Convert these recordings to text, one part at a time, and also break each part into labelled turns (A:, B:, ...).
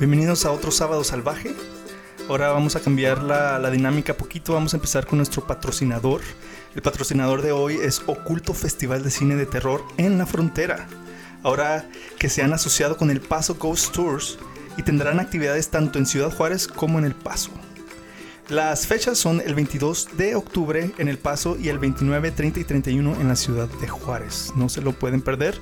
A: Bienvenidos a otro sábado salvaje. Ahora vamos a cambiar la, la dinámica poquito. Vamos a empezar con nuestro patrocinador. El patrocinador de hoy es Oculto Festival de Cine de Terror en la Frontera. Ahora que se han asociado con el Paso Ghost Tours y tendrán actividades tanto en Ciudad Juárez como en El Paso. Las fechas son el 22 de octubre en El Paso y el 29, 30 y 31 en la ciudad de Juárez. No se lo pueden perder.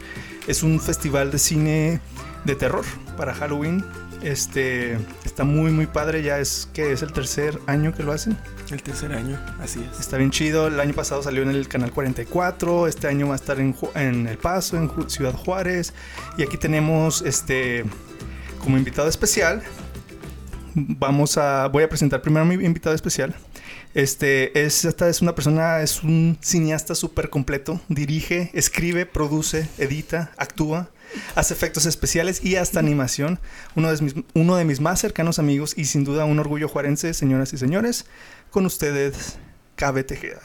A: Es un festival de cine de terror para Halloween. Este está muy muy padre, ya es que es el tercer año que lo hacen.
B: El tercer año, así es.
A: Está bien chido. El año pasado salió en el canal 44. Este año va a estar en, El Paso, en Ciudad Juárez. Y aquí tenemos este como invitado especial. Vamos a. Voy a presentar primero a mi invitado especial. Este es, esta es una persona, es un cineasta súper completo. Dirige, escribe, produce, edita, actúa, hace efectos especiales y hasta animación. Uno de mis, uno de mis más cercanos amigos y sin duda un orgullo juarense, señoras y señores. Con ustedes, Cabe Tejeda.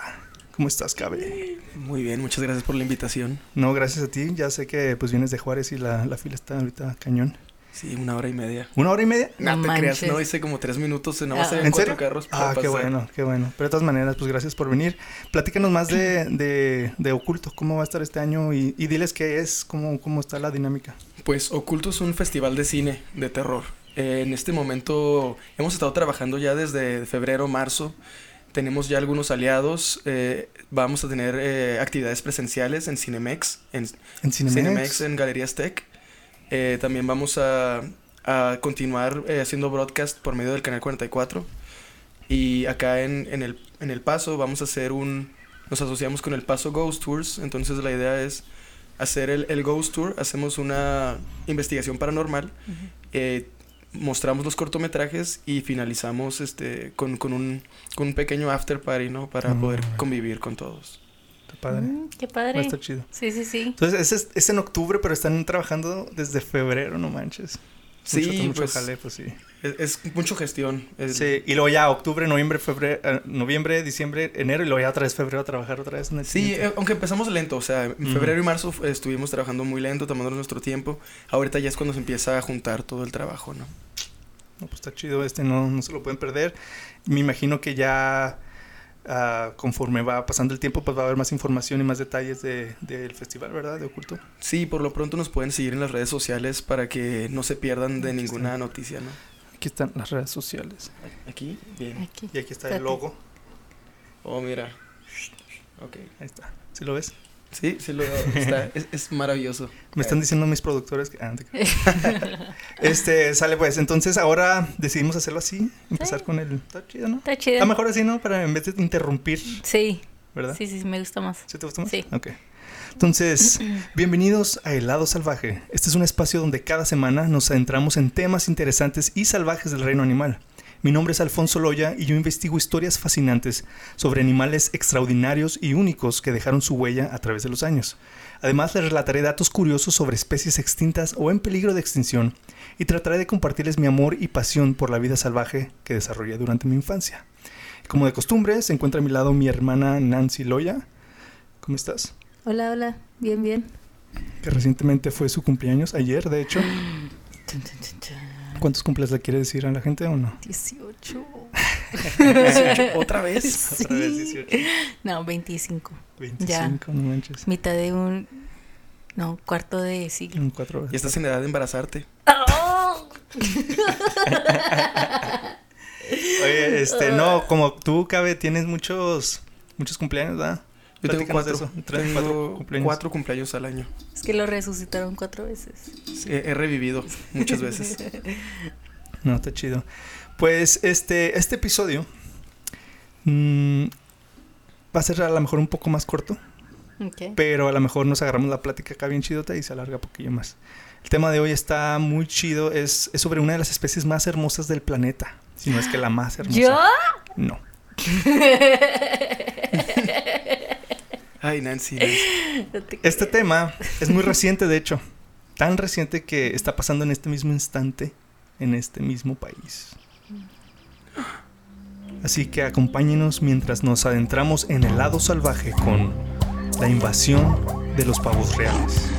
A: ¿Cómo estás, Cabe?
B: Muy bien, muchas gracias por la invitación.
A: No, gracias a ti. Ya sé que pues vienes de Juárez y la, la fila está ahorita cañón.
B: Sí, una hora y media.
A: ¿Una hora y media?
B: No,
C: No
B: te creas, no hice como tres minutos, no más
C: Ah.
A: ¿En
B: cuatro carros
A: Ah, qué
B: pasar.
A: bueno, qué bueno. Pero de todas maneras, pues gracias por venir. Platícanos más de, de, de Oculto, cómo va a estar este año y, y diles qué es, cómo, cómo está la dinámica.
B: Pues Oculto es un festival de cine de terror. Eh, en este momento hemos estado trabajando ya desde febrero, marzo. Tenemos ya algunos aliados. eh, vamos a tener eh, actividades presenciales en Cinemex, en
A: En Cinemex.
B: Cinemex, en Galerías Tech. Eh, también vamos a, a continuar eh, haciendo broadcast por medio del canal 44. Y acá en, en, el, en El Paso vamos a hacer un... Nos asociamos con El Paso Ghost Tours. Entonces la idea es hacer el, el Ghost Tour. Hacemos una investigación paranormal. eh, mostramos los cortometrajes y finalizamos este con, con, un, con un pequeño after party, ¿no? Para
A: Mm.
B: poder convivir con todos.
A: Está padre.
C: Mm, qué
A: Va a
C: padre.
A: estar chido.
C: Sí, sí, sí.
A: Entonces, ese es, es en octubre, pero están trabajando desde febrero, no manches.
B: Sí,
A: mucho, mucho
B: pues,
A: jale, pues sí.
B: Es, es mucho gestión. Es-
A: Sí, y luego ya octubre, noviembre, febrero, eh, noviembre, diciembre, enero, y luego ya otra vez febrero a trabajar otra vez en el
B: Sí, eh, aunque empezamos lento, o sea, en febrero y marzo eh, estuvimos trabajando muy lento, tomándonos nuestro tiempo. Ahorita ya es cuando se empieza a juntar todo el trabajo, ¿no?
A: No, pues está chido, este no, no se lo pueden perder. Me imagino que ya ah, conforme va pasando el tiempo, pues va a haber más información y más detalles de- del festival, ¿verdad? De oculto.
B: Sí, por lo pronto nos pueden seguir en las redes sociales para que no se pierdan de
A: Aquí
B: ninguna noticia, ¿no?
A: Aquí están las redes sociales.
B: Aquí, bien.
C: Aquí.
A: Y aquí está el logo.
B: Oh, mira. Ok.
A: Ahí está. ¿Sí lo ves?
B: Sí, sí lo está. Es, es maravilloso.
A: Me están diciendo mis productores que... ah, no te creas. este, sale pues. Entonces ahora decidimos hacerlo así. Empezar
C: Sí.
A: con el... Está chido, ¿no?
C: Está chido.
A: Está mejor así, ¿no? Para en vez de interrumpir,
C: Sí,
A: ¿verdad?
C: sí, sí, sí, me gusta más.
A: ¿Sí te gusta más?
C: Sí.
A: Ok. Entonces, bienvenidos a Helado Salvaje. Este es un espacio donde cada semana nos adentramos en temas interesantes y salvajes del reino animal. Mi nombre es Alfonso Loya y yo investigo historias fascinantes sobre animales extraordinarios y únicos que dejaron su huella a través de los años. Además, les relataré datos curiosos sobre especies extintas o en peligro de extinción y trataré de compartirles mi amor y pasión por la vida salvaje que desarrollé durante mi infancia. Como de costumbre, se encuentra a mi lado mi hermana Nancy Loya. ¿Cómo estás?
C: Hola, hola. Bien, bien.
A: que recientemente fue su cumpleaños, ayer de hecho. ¿Cuántos cumples le quiere decir a la gente o no?
C: 18.
B: ¿Otra vez?
C: Sí.
A: Otra vez 18.
C: No, 25.
A: 25, no manches.
C: Mitad de un. No, cuarto de siglo.
A: En cuatro
B: Ya
A: veces.
B: estás en edad de embarazarte.
C: ¡Oh!
A: Oye, este, no, como tú, Cabe, tienes muchos, muchos cumpleaños, ¿verdad?
B: Yo tengo cuatro.
A: eso. Tres,
B: Tengo
A: cuatro cumpleaños.
B: cuatro cumpleaños al año.
C: Es que lo resucitaron cuatro veces.
B: Sí, he revivido muchas veces.
A: No, está chido. Pues este, este episodio mm, va a ser a lo mejor un poco más corto, pero a lo mejor nos agarramos la plática acá bien chidota y se alarga un poquillo más. El tema de hoy está muy chido, es, es sobre una de las especies más hermosas del planeta, si no es que la más hermosa.
C: ¿Yo?
A: No.
B: Ay, Nancy. Nancy.
C: No te
A: Este
C: creo.
A: tema es muy reciente, de hecho. Tan reciente que está pasando en este mismo instante, en este mismo país. Así que acompáñenos mientras nos adentramos en el lado salvaje con la invasión de los pavos reales.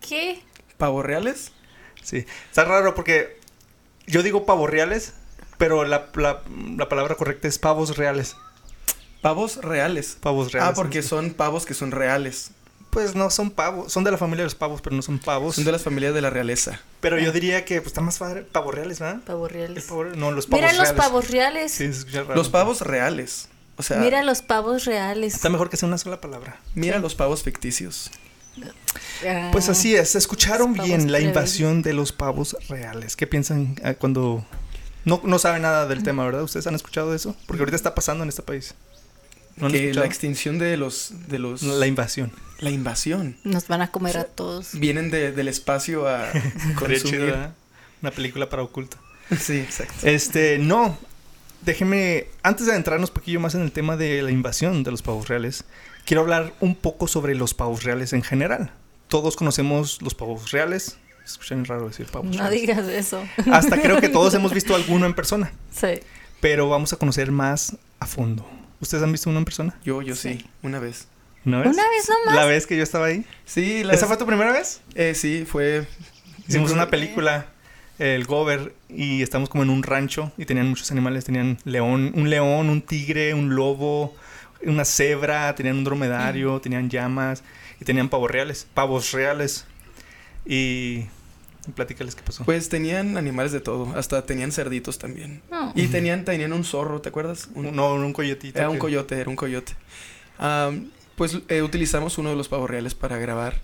C: ¿Qué?
B: ¿Pavos reales?
A: Sí. Está raro porque yo digo pavos reales, pero la, la- la palabra correcta es pavos reales.
B: Pavos reales.
A: Pavos reales.
B: Ah, porque son pavos que son reales.
A: Pues no son pavos. Son de la familia de los pavos, pero no son pavos.
B: Son de las familias de la realeza.
A: Pero yo diría que pues, está más padre. Pavos reales, ¿verdad?
C: Pavos reales.
A: pavo re- No, los pavos
C: Mira los
A: reales.
C: pavos reales.
A: Sí, se escucha raro.
B: Los pavos reales. O sea,
C: Mira los pavos reales.
A: Está mejor que sea una sola palabra.
B: mira
C: Sí.
B: los pavos ficticios.
A: Pues así es, escucharon bien la invasión de los pavos reales. ¿Qué piensan ah, cuando no, no saben nada del tema, verdad? ¿Ustedes han escuchado eso? Porque ahorita está pasando en este país. ¿No
B: que la extinción de los de los
A: La invasión.
B: la invasión
C: Nos van a comer a todos.
B: vienen de- del espacio a consumir.
A: ¿verdad? Una película para oculto.
B: sí, exacto.
A: Este, no. Déjenme, antes de adentrarnos un poquillo más en el tema de la invasión de los pavos reales, quiero hablar un poco sobre los pavos reales en general. Todos conocemos los pavos reales. Escuchan raro decir pavos
C: No
A: reales.
C: digas eso.
A: Hasta creo que todos hemos visto alguno en persona.
C: Sí.
A: Pero vamos a conocer más a fondo. ¿Ustedes han visto uno en persona?
B: Yo yo sí,
C: Sí.
B: una vez.
A: ¿Una vez?
C: Una vez nomás.
A: La vez que yo estaba ahí.
B: Sí, la
A: ¿Esa fue tu primera vez?
B: eh, sí, fue
A: Hicimos una película, el Gober, y estamos como en un rancho y tenían muchos animales. Tenían león, un león, un tigre, un lobo, una cebra, tenían un dromedario, tenían llamas y tenían pavos reales. Pavos reales. Y, platícales qué pasó.
B: Pues tenían animales de todo, hasta tenían cerditos también.
C: No.
B: Y tenían, tenían un zorro, ¿te acuerdas? Un-
A: no, un coyotito.
B: era un
A: que-
B: coyote, era un coyote. Am, pues eh, utilizamos uno de los pavos reales para grabar.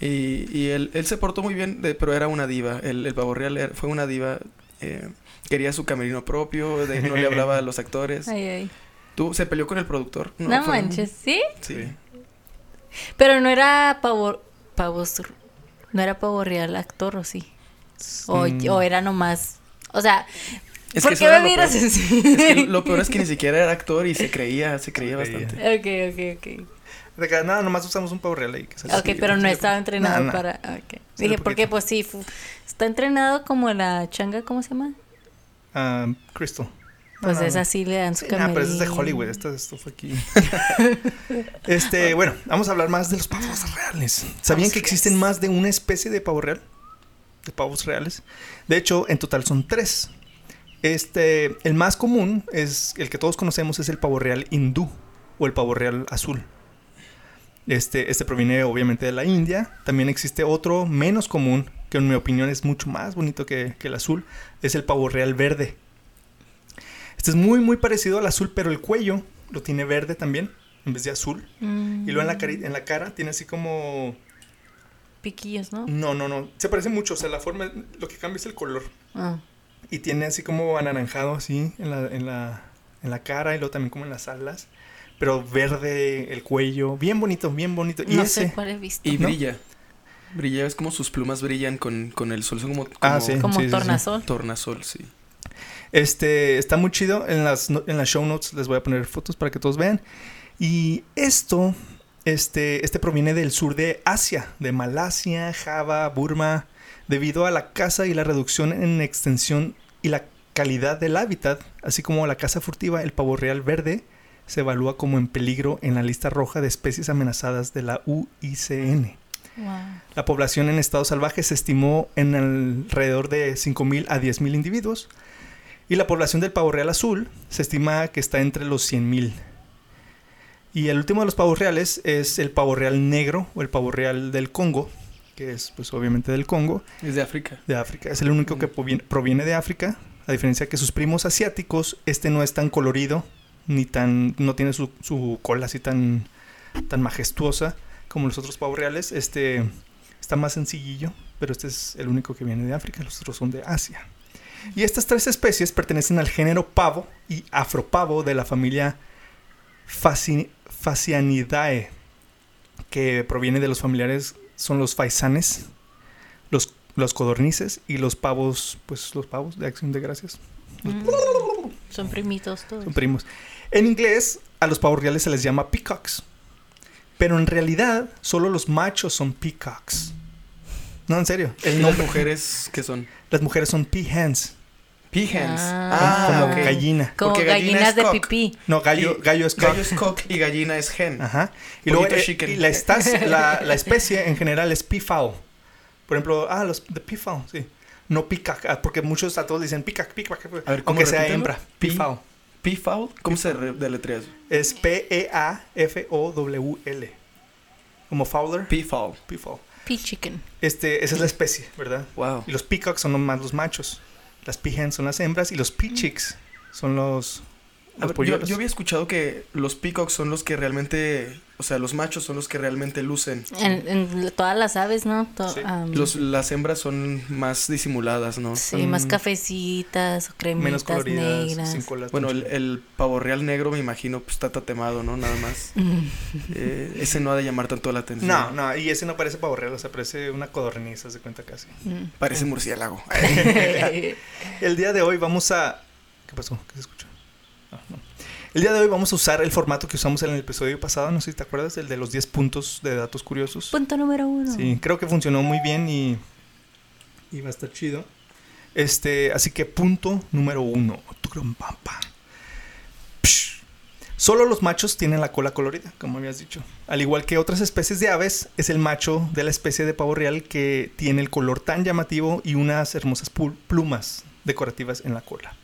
B: Y, y él, él se portó muy bien, de- pero era una diva. El, el pavo real era- fue una diva. eh, quería su camerino propio, de- no le hablaba a los actores.
C: Ay, ay.
B: Tú, se peleó con el productor.
C: No,
B: fue-
C: manches, ¿sí?
B: Sí.
A: Sí.
C: Pero no era pavo, pavos, no era pavo real actor, ¿o sí? O,
A: Mm,
C: o era nomás, o sea,
B: Es
C: ¿por
B: que
C: qué me
B: lo
C: miras
B: peor.
C: así?
B: Es que lo peor es que ni siquiera era actor y se creía, se creía bastante.
C: Ok, ok, ok.
A: de que, nada, nomás usamos un pavo real ahí. que
C: Ok,
A: así,
C: pero no estaba entrenado
A: No, no.
C: para... ok.
A: Sí,
C: Dije,
A: un
C: ¿por qué?
A: poquito.
C: Pues sí, fu- está entrenado como la changa, ¿cómo se llama?
A: Ah, Crystal.
C: Pues
A: no,
C: es así, le dan su
A: Sí, nah, pero es de
C: camerino.
A: Hollywood. Esto, esto fue aquí. este, bueno, vamos a hablar más de los pavos reales. ¿Sabían que existen más de una especie de pavo real? De pavos reales. De hecho, en total son tres. Este, el más común es el que todos conocemos es el pavo real hindú o el pavo real azul. Este, este proviene obviamente de la India. También existe otro menos común, que en mi opinión es mucho más bonito que, que el azul, es el pavo real verde. Este es muy muy parecido al azul, pero el cuello lo tiene verde también, en vez de azul.
C: Mm,
A: Y luego en la, cari- en la cara tiene así como...
C: Piquillos, ¿no?
A: No, no, no. Se parece mucho, o sea, la forma, lo que cambia es el color.
C: Ah.
A: Y tiene así como anaranjado así en la, en la, en la cara y luego también como en las alas. Pero verde el cuello, bien bonito, bien bonito. Y
C: no
A: ese...
C: sé cuál he visto.
B: Y
A: ¿No?
B: brilla. Brilla, es como sus plumas brillan con, con el sol. Son como, como
A: Ah, sí.
C: como
A: sí, sí.
C: tornasol.
B: tornasol, sí.
A: Este está muy chido. En las, en las show notes les voy a poner fotos para que todos vean. Y esto, este, este proviene del sur de Asia, de Malasia, Java, Burma, debido a la caza y la reducción en extensión y la calidad del hábitat, así como la caza furtiva, el pavo real verde se evalúa como en peligro en la lista roja de especies amenazadas de la UICN.
C: Wow.
A: La población en estado salvaje se estimó en alrededor de 5.000 a 10.000 individuos. Y la población del pavo real azul se estima que está entre los 100.000. Y el último de los pavos reales es el pavo real negro o el pavo real del Congo, que es pues obviamente del Congo,
B: Es de África.
A: de África. Es el único que proviene, proviene de África, a diferencia que sus primos asiáticos, este no es tan colorido, ni tan, no tiene su, su cola así tan, tan majestuosa como los otros pavos reales. Este está más sencillillo, pero este es el único que viene de África, los otros son de Asia. Y estas tres especies pertenecen al género pavo y afropavo de la familia Faci- Facianidae, que proviene de los familiares, son los faisanes, los, los codornices y los pavos, pues los pavos de acción de gracias.
C: Mm. Son primitos todos.
A: Son primos. En inglés, a los pavos reales se les llama peacocks. Pero en realidad, solo los machos son peacocks. No, en serio.
B: ¿Y
A: El
B: las mujeres qué son?
A: Las mujeres son peahens.
B: Peahens.
C: Ah.
A: como
B: ok.
A: gallina.
C: Como
B: Porque gallina
C: gallinas de
B: cock.
C: pipí.
A: No, gallo,
B: Y-
A: gallo es cock.
B: Gallo es cock y gallina es hen.
A: Ajá. Y
B: Pollito
A: luego eh,
B: chicken.
A: y la, estas- la, la especie en general es peafowl. Por ejemplo, ah, los de peafowl, sí. No peacock, ah, porque muchos a todos dicen peacock, peacock, peacock,
B: A ver, ¿cómo
A: aunque sea hembra.
B: Pi-
A: Peafowl.
B: Peafowl, ¿cómo se re- deletrea eso?
A: Es P-E-A-F-O-W-L. Como fowler.
B: Peafowl.
A: Peafowl.
C: Pea chicken.
A: Este, esa es la especie, ¿verdad?
B: Wow.
A: Y los peacocks son más los machos. Las peahens son las hembras y los peachicks son los, los
B: ver, yo, había escuchado que los peacocks son los que realmente, o sea, los machos son los que realmente lucen.
C: En, en todas las aves, ¿no? To-
A: Sí.
C: am,
B: Los, las hembras son más disimuladas, ¿no?
C: sí,
A: son
C: más cafecitas o cremitas
A: menos coloridas,
C: negras.
A: sin.
B: Bueno, el, el pavo real negro me imagino pues está tatemado, ¿no? Nada más.
C: Mm.
B: Eh, ese no ha de llamar tanto la atención.
A: No, no, y ese no parece pavo real, o sea, parece una codorniz, haz de cuenta casi.
C: Mm.
B: Parece murciélago.
A: El día de hoy vamos a... ¿Qué pasó? ¿Qué se escuchó? El día de hoy vamos a usar el formato que usamos en el episodio pasado, no sé si te acuerdas, el de los 10 puntos de datos curiosos.
C: Punto número uno.
A: Sí, creo que funcionó muy bien y, y va a estar chido. Este, así que punto número uno. Solo los machos tienen la cola colorida, como habías dicho. Al igual que otras especies de aves, es el macho de la especie de pavo real que tiene el color tan llamativo y unas hermosas plumas decorativas en la cola.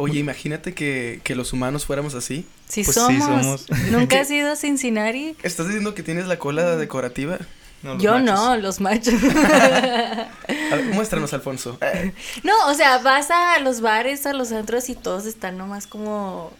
B: Oye, imagínate que, que los humanos fuéramos así.
C: Sí,
A: Pues sí,
C: somos. ¿Nunca has ido a Cincinnati?
B: ¿Estás diciendo que tienes la cola decorativa?
A: No, los
C: Yo
A: machos.
C: no, los machos.
B: A ver, muéstranos, Alfonso.
C: No, o sea, vas a los bares, a los centros y todos están nomás como.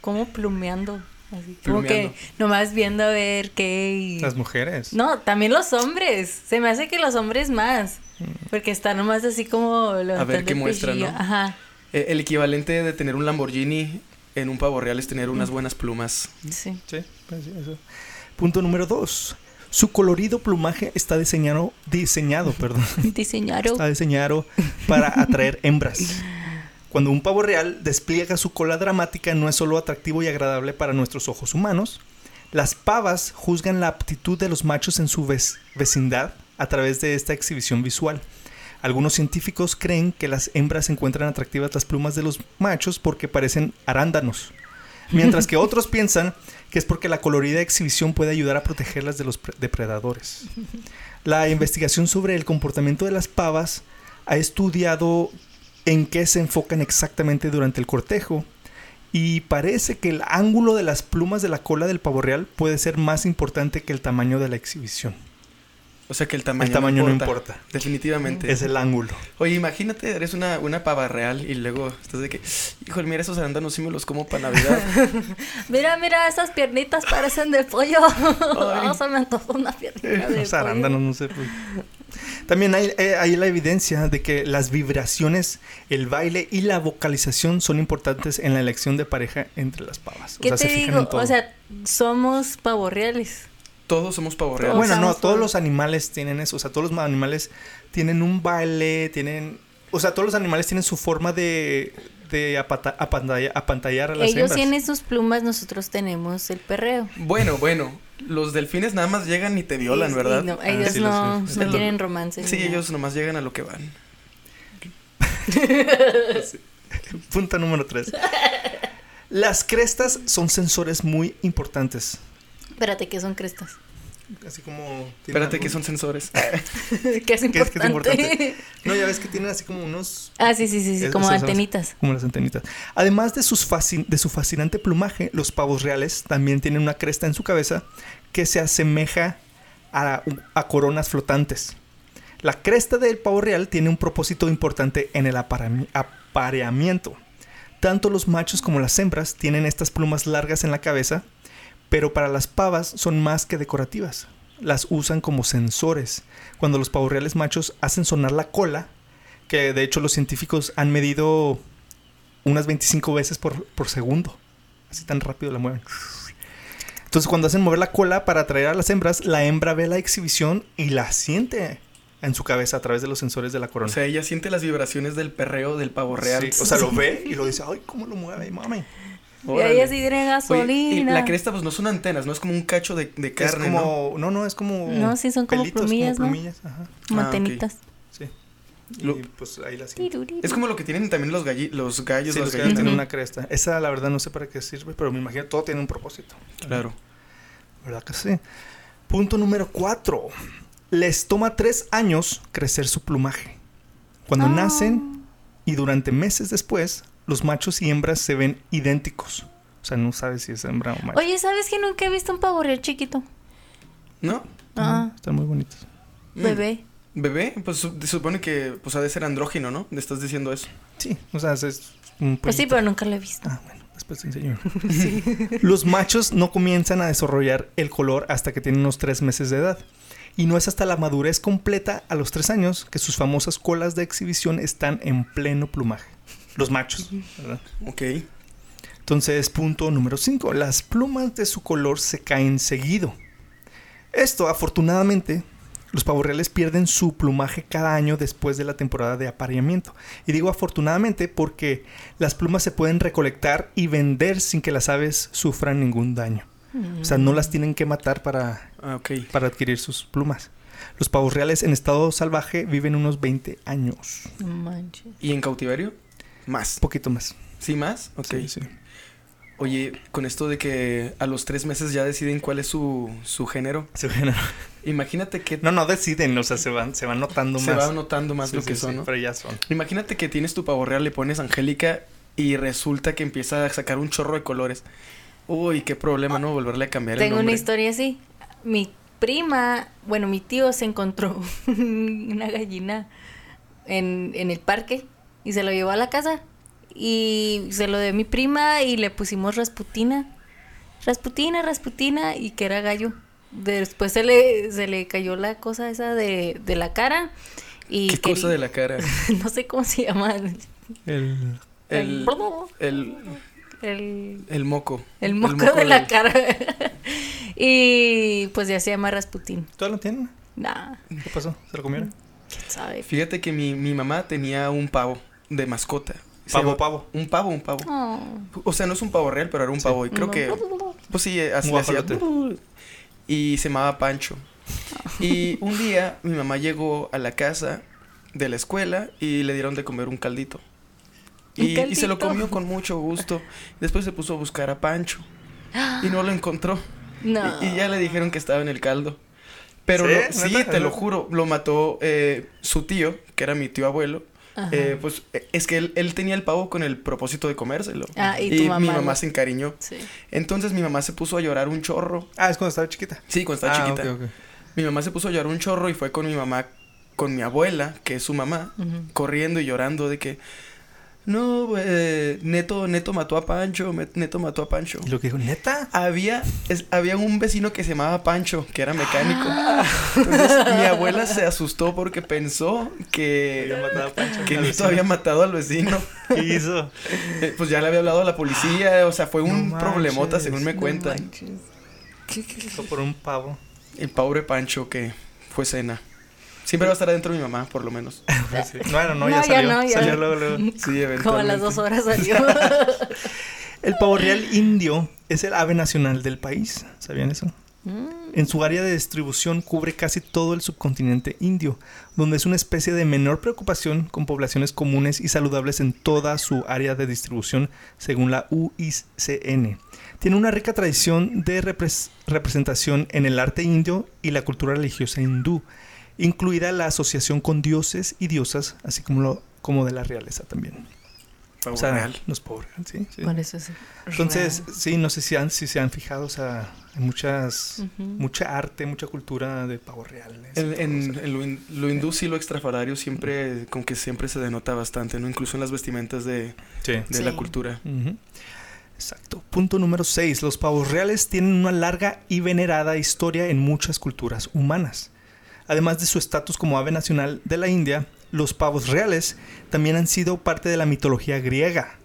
C: como plumeando. Así, como que nomás viendo a ver qué y.
A: Las mujeres.
C: No, también los hombres. Se me hace que los hombres más.
A: Mm.
C: Porque están nomás así como. levantando
B: qué
C: el
B: muestran. ¿no?
C: Ajá.
B: Eh, el equivalente de tener un Lamborghini en un pavo real es tener unas buenas plumas.
C: Sí.
A: Sí, pues sí, eso. Punto número dos. Su colorido plumaje está diseñado, diseñado, perdón,
C: Diseñaron.
A: está diseñado para atraer hembras. Cuando un pavo real despliega su cola dramática no es solo atractivo y agradable para nuestros ojos humanos. Las pavas juzgan la aptitud de los machos en su vec- vecindad a través de esta exhibición visual. Algunos científicos creen que las hembras encuentran atractivas las plumas de los machos porque parecen arándanos, mientras que otros piensan que es porque la colorida exhibición puede ayudar a protegerlas de los pre- depredadores. La investigación sobre el comportamiento de las pavas ha estudiado en qué se enfocan exactamente durante el cortejo y parece que el ángulo de las plumas de la cola del pavo real puede ser más importante que el tamaño de la exhibición.
B: O sea que el tamaño,
A: el tamaño no importa,
B: Definitivamente.
A: es el ángulo.
B: Oye, imagínate, eres una, una pava real y luego estás de que, híjole, mira esos arándanos sí me los como para Navidad.
C: Mira, mira, esas piernitas parecen de pollo. Oh, se me antojó una piernita de
A: Los
C: pollo.
A: arándanos, no sé. pues. También hay, eh, hay la evidencia de que las vibraciones, el baile y la vocalización son importantes en la elección de pareja entre las pavas. O
C: ¿Qué
A: sea,
C: te
A: se fijan
C: digo?
A: en todo.
C: O sea, somos pavorreales.
B: Todos somos pavo reales.
A: bueno, no, todos
C: todo.
A: los animales tienen eso. O sea, todos los animales tienen un baile, tienen... O sea, todos los animales tienen su forma de, de apata- apantalla- apantallar a las
C: Ellos
A: hembras.
C: tienen sus plumas, nosotros tenemos el perreo.
B: Bueno, bueno, los delfines nada más llegan y te violan, ¿verdad?
C: no,
A: Ah,
C: ellos
A: sí, los
C: no, no
B: Sí,
C: tienen romance.
B: Sí, ellos nomás llegan a lo que van.
A: Punto número 3. Las crestas son sensores muy importantes.
C: Espérate, ¿qué son crestas?
A: Así como...
B: Espérate que son sensores.
C: ¿Qué es
A: ¿Qué es- qué
C: importante?
A: es importante? No, ya ves que tienen así como unos...
C: ah, sí, sí, sí, sí
A: Es-
C: como antenitas.
A: Como las antenitas. Además de, sus fascin- de su fascinante plumaje, los pavos reales también tienen una cresta en su cabeza que se asemeja a, a coronas flotantes. La cresta del pavo real tiene un propósito importante en el apareamiento. Tanto los machos como las hembras tienen estas plumas largas en la cabeza, pero para las pavas son más que decorativas. Las usan como sensores. Cuando los pavos reales machos hacen sonar la cola, que de hecho los científicos han medido unas 25 veces por, por segundo. Así tan rápido la mueven. Entonces cuando hacen mover la cola para atraer a las hembras, la hembra ve la exhibición y la siente en su cabeza a través de los sensores de la
B: O
A: corona.
B: sea, ella siente las vibraciones del perreo del pavo real.
A: Sí, o sea, lo ve y lo dice, ay, ¿cómo lo mueve, mami?
C: Y ahí así tienen
B: Oye, y
C: gasolina.
B: la cresta pues no son antenas, no es como un cacho de, de carne, ¿no?
A: como, no, no, es como
C: No, sí, son como
A: pelitos,
C: plumillas, ¿no?
A: plumillas, ajá,
C: Como
B: Ah,
A: sí.
B: Lo-
A: Y pues ahí la.
B: Es como lo que tienen también los, galli- los gallos,
A: Sí, los que
B: gallinas.
A: tienen una cresta. Esa la verdad no sé para qué sirve, pero me imagino todo tiene un propósito.
B: Claro.
A: ¿Verdad que sí? Punto número 4. Les toma tres años crecer su plumaje. Cuando
C: Ah.
A: nacen y durante meses después, los machos y hembras se ven idénticos. O sea, no sabes si es hembra o macho.
C: Oye, ¿sabes que nunca he visto un pavo real chiquito?
B: ¿No?
C: Ah,
A: Están muy bonitos.
B: Mm.
C: bebé.
B: ¿Bebé? Pues se supone que pues ha de ser andrógino, ¿no? Le estás diciendo eso.
A: Sí, o sea, es un
C: Pues sí, pero nunca lo he visto.
A: Ah, bueno, después te enseño. Los machos no comienzan a desarrollar el color hasta que tienen unos tres meses de edad. Y no es hasta la madurez completa, a los tres años, que sus famosas colas de exhibición están en pleno plumaje. Los machos, ¿verdad?
B: Ok.
A: Entonces, punto número 5. Las plumas de su color se caen seguido. Esto, afortunadamente, los pavos reales pierden su plumaje cada año después de la temporada de apareamiento. Y digo afortunadamente porque las plumas se pueden recolectar y vender sin que las aves sufran ningún daño. O sea, no las tienen que matar para,
B: Ah,
A: para adquirir sus plumas. Los pavos reales en estado salvaje viven unos 20 años.
C: Manches.
B: ¿Y en cautiverio? Más.
A: Un poquito más.
B: ¿Sí más? Ok.
A: Sí, sí.
B: Oye, con esto de que a los tres meses ya deciden cuál es su, su género,
A: Se van-
B: imagínate que
A: No, no deciden, o sea, se van, se van notando
B: se
A: más.
B: va notando más
A: Sí,
B: lo
A: sí,
B: que
A: sí,
B: son, ¿no?
A: Pero ya son.
B: Imagínate que tienes tu pavo real, le pones Angélica y resulta que empieza a sacar un chorro de colores. Uy, qué problema, ¿no? Volverle a cambiar el
C: Tengo una
B: nombre.
C: historia así. Mi prima, bueno, mi tío se encontró una gallina en, en el parque y se lo llevó a la casa. Y se lo dio a mi prima y le pusimos Rasputina. Rasputina, Rasputina y que era gallo. Después se le, se le cayó la cosa esa de, de la cara. Y
B: ¿Qué cosa de la cara?
C: no sé cómo se llama.
A: El...
B: El, el,
C: el,
B: el moco.
C: el moco de la cara. y pues ya se llama Rasputín.
A: ¿Todavía lo tienen?
C: Nah,
A: ¿Qué pasó? ¿Se lo comieron?
C: quién sabe.
B: Fíjate que mi, mi mamá tenía un pavo de mascota.
A: Pavo, pavo.
B: Un pavo, un pavo.
C: Oh.
B: O sea, no es un pavo real, pero era un
A: Sí.
B: pavo. Y creo que, pues sí, así hacía. Y se llamaba Pancho. Y un día mi mamá llegó a la casa de la escuela y le dieron de comer un caldito.
C: ¿Un
B: Y, y se lo comió con mucho gusto. Después se puso a buscar a Pancho y no lo encontró.
C: No.
B: Y, y ya le dijeron que estaba en el caldo. Pero
A: ¿Sí?
B: lo- sí,
A: ¿Neta?
B: te lo juro, lo mató eh, su tío, que era mi tío abuelo. Eh, pues eh, es que él, él tenía el pavo con el propósito de comérselo.
C: Ah, y
B: y
C: tu
B: mi
C: mamá
B: se encariñó.
C: Sí.
B: Entonces mi mamá se puso a llorar un chorro.
A: Ah, es cuando estaba chiquita.
B: Sí, cuando estaba
A: Ah,
B: chiquita. Mi mamá se puso a llorar un chorro y fue con mi mamá, con mi abuela, que es su mamá, corriendo y llorando de que no, eh, Neto, Neto mató a Pancho, Neto mató a Pancho.
A: Y lo que dijo, ¿neta?
B: Había, es- había un vecino que se llamaba Pancho, que era mecánico. Entonces mi abuela se asustó porque pensó que, que Neto había matado al vecino.
A: ¿Qué hizo?
B: Eh, Pues ya le había hablado a la policía, o sea, fue un
A: No
B: problemota
A: manches.
B: según me
C: No
B: cuentan.
C: manches. ¿Qué- qué- qué?
A: Fue por un pavo.
B: El pobre Pancho que fue cena. Siempre va a estar adentro mi mamá, por lo menos.
A: Sí. Bueno, no,
C: No,
A: ya
C: ya
A: salió.
C: no, ya.
A: Salió luego, luego.
B: Sí,
C: Como a las dos horas salió.
A: El pavo real indio es el ave nacional del país. ¿Sabían eso?
C: Mm.
A: En su área de distribución cubre casi todo el subcontinente indio, donde es una especie de menor preocupación con poblaciones comunes y saludables en toda su área de distribución, según la UICN. Tiene una rica tradición de repres- representación en el arte indio y la cultura religiosa hindú, incluida la asociación con dioses y diosas, así como, lo- como de la realeza también.
B: Pavo
A: O sea,
B: real.
A: los pavos real, sí, sí.
C: Por eso es
A: Entonces, sí, no sé si, han, si se han fijado, o sea, hay muchas, mucha arte, mucha cultura de pavos reales.
B: En, lo, hin- lo hindú sí lo extrafalario siempre, como que siempre se denota bastante, ¿no? Incluso en las vestimentas de,
A: Sí.
B: de
C: Sí.
B: la cultura.
A: Exacto. Punto número 6. Los pavos reales tienen una larga y venerada historia en muchas culturas humanas. Además de su estatus como ave nacional de la India, los pavos reales también han sido parte de la mitología griega,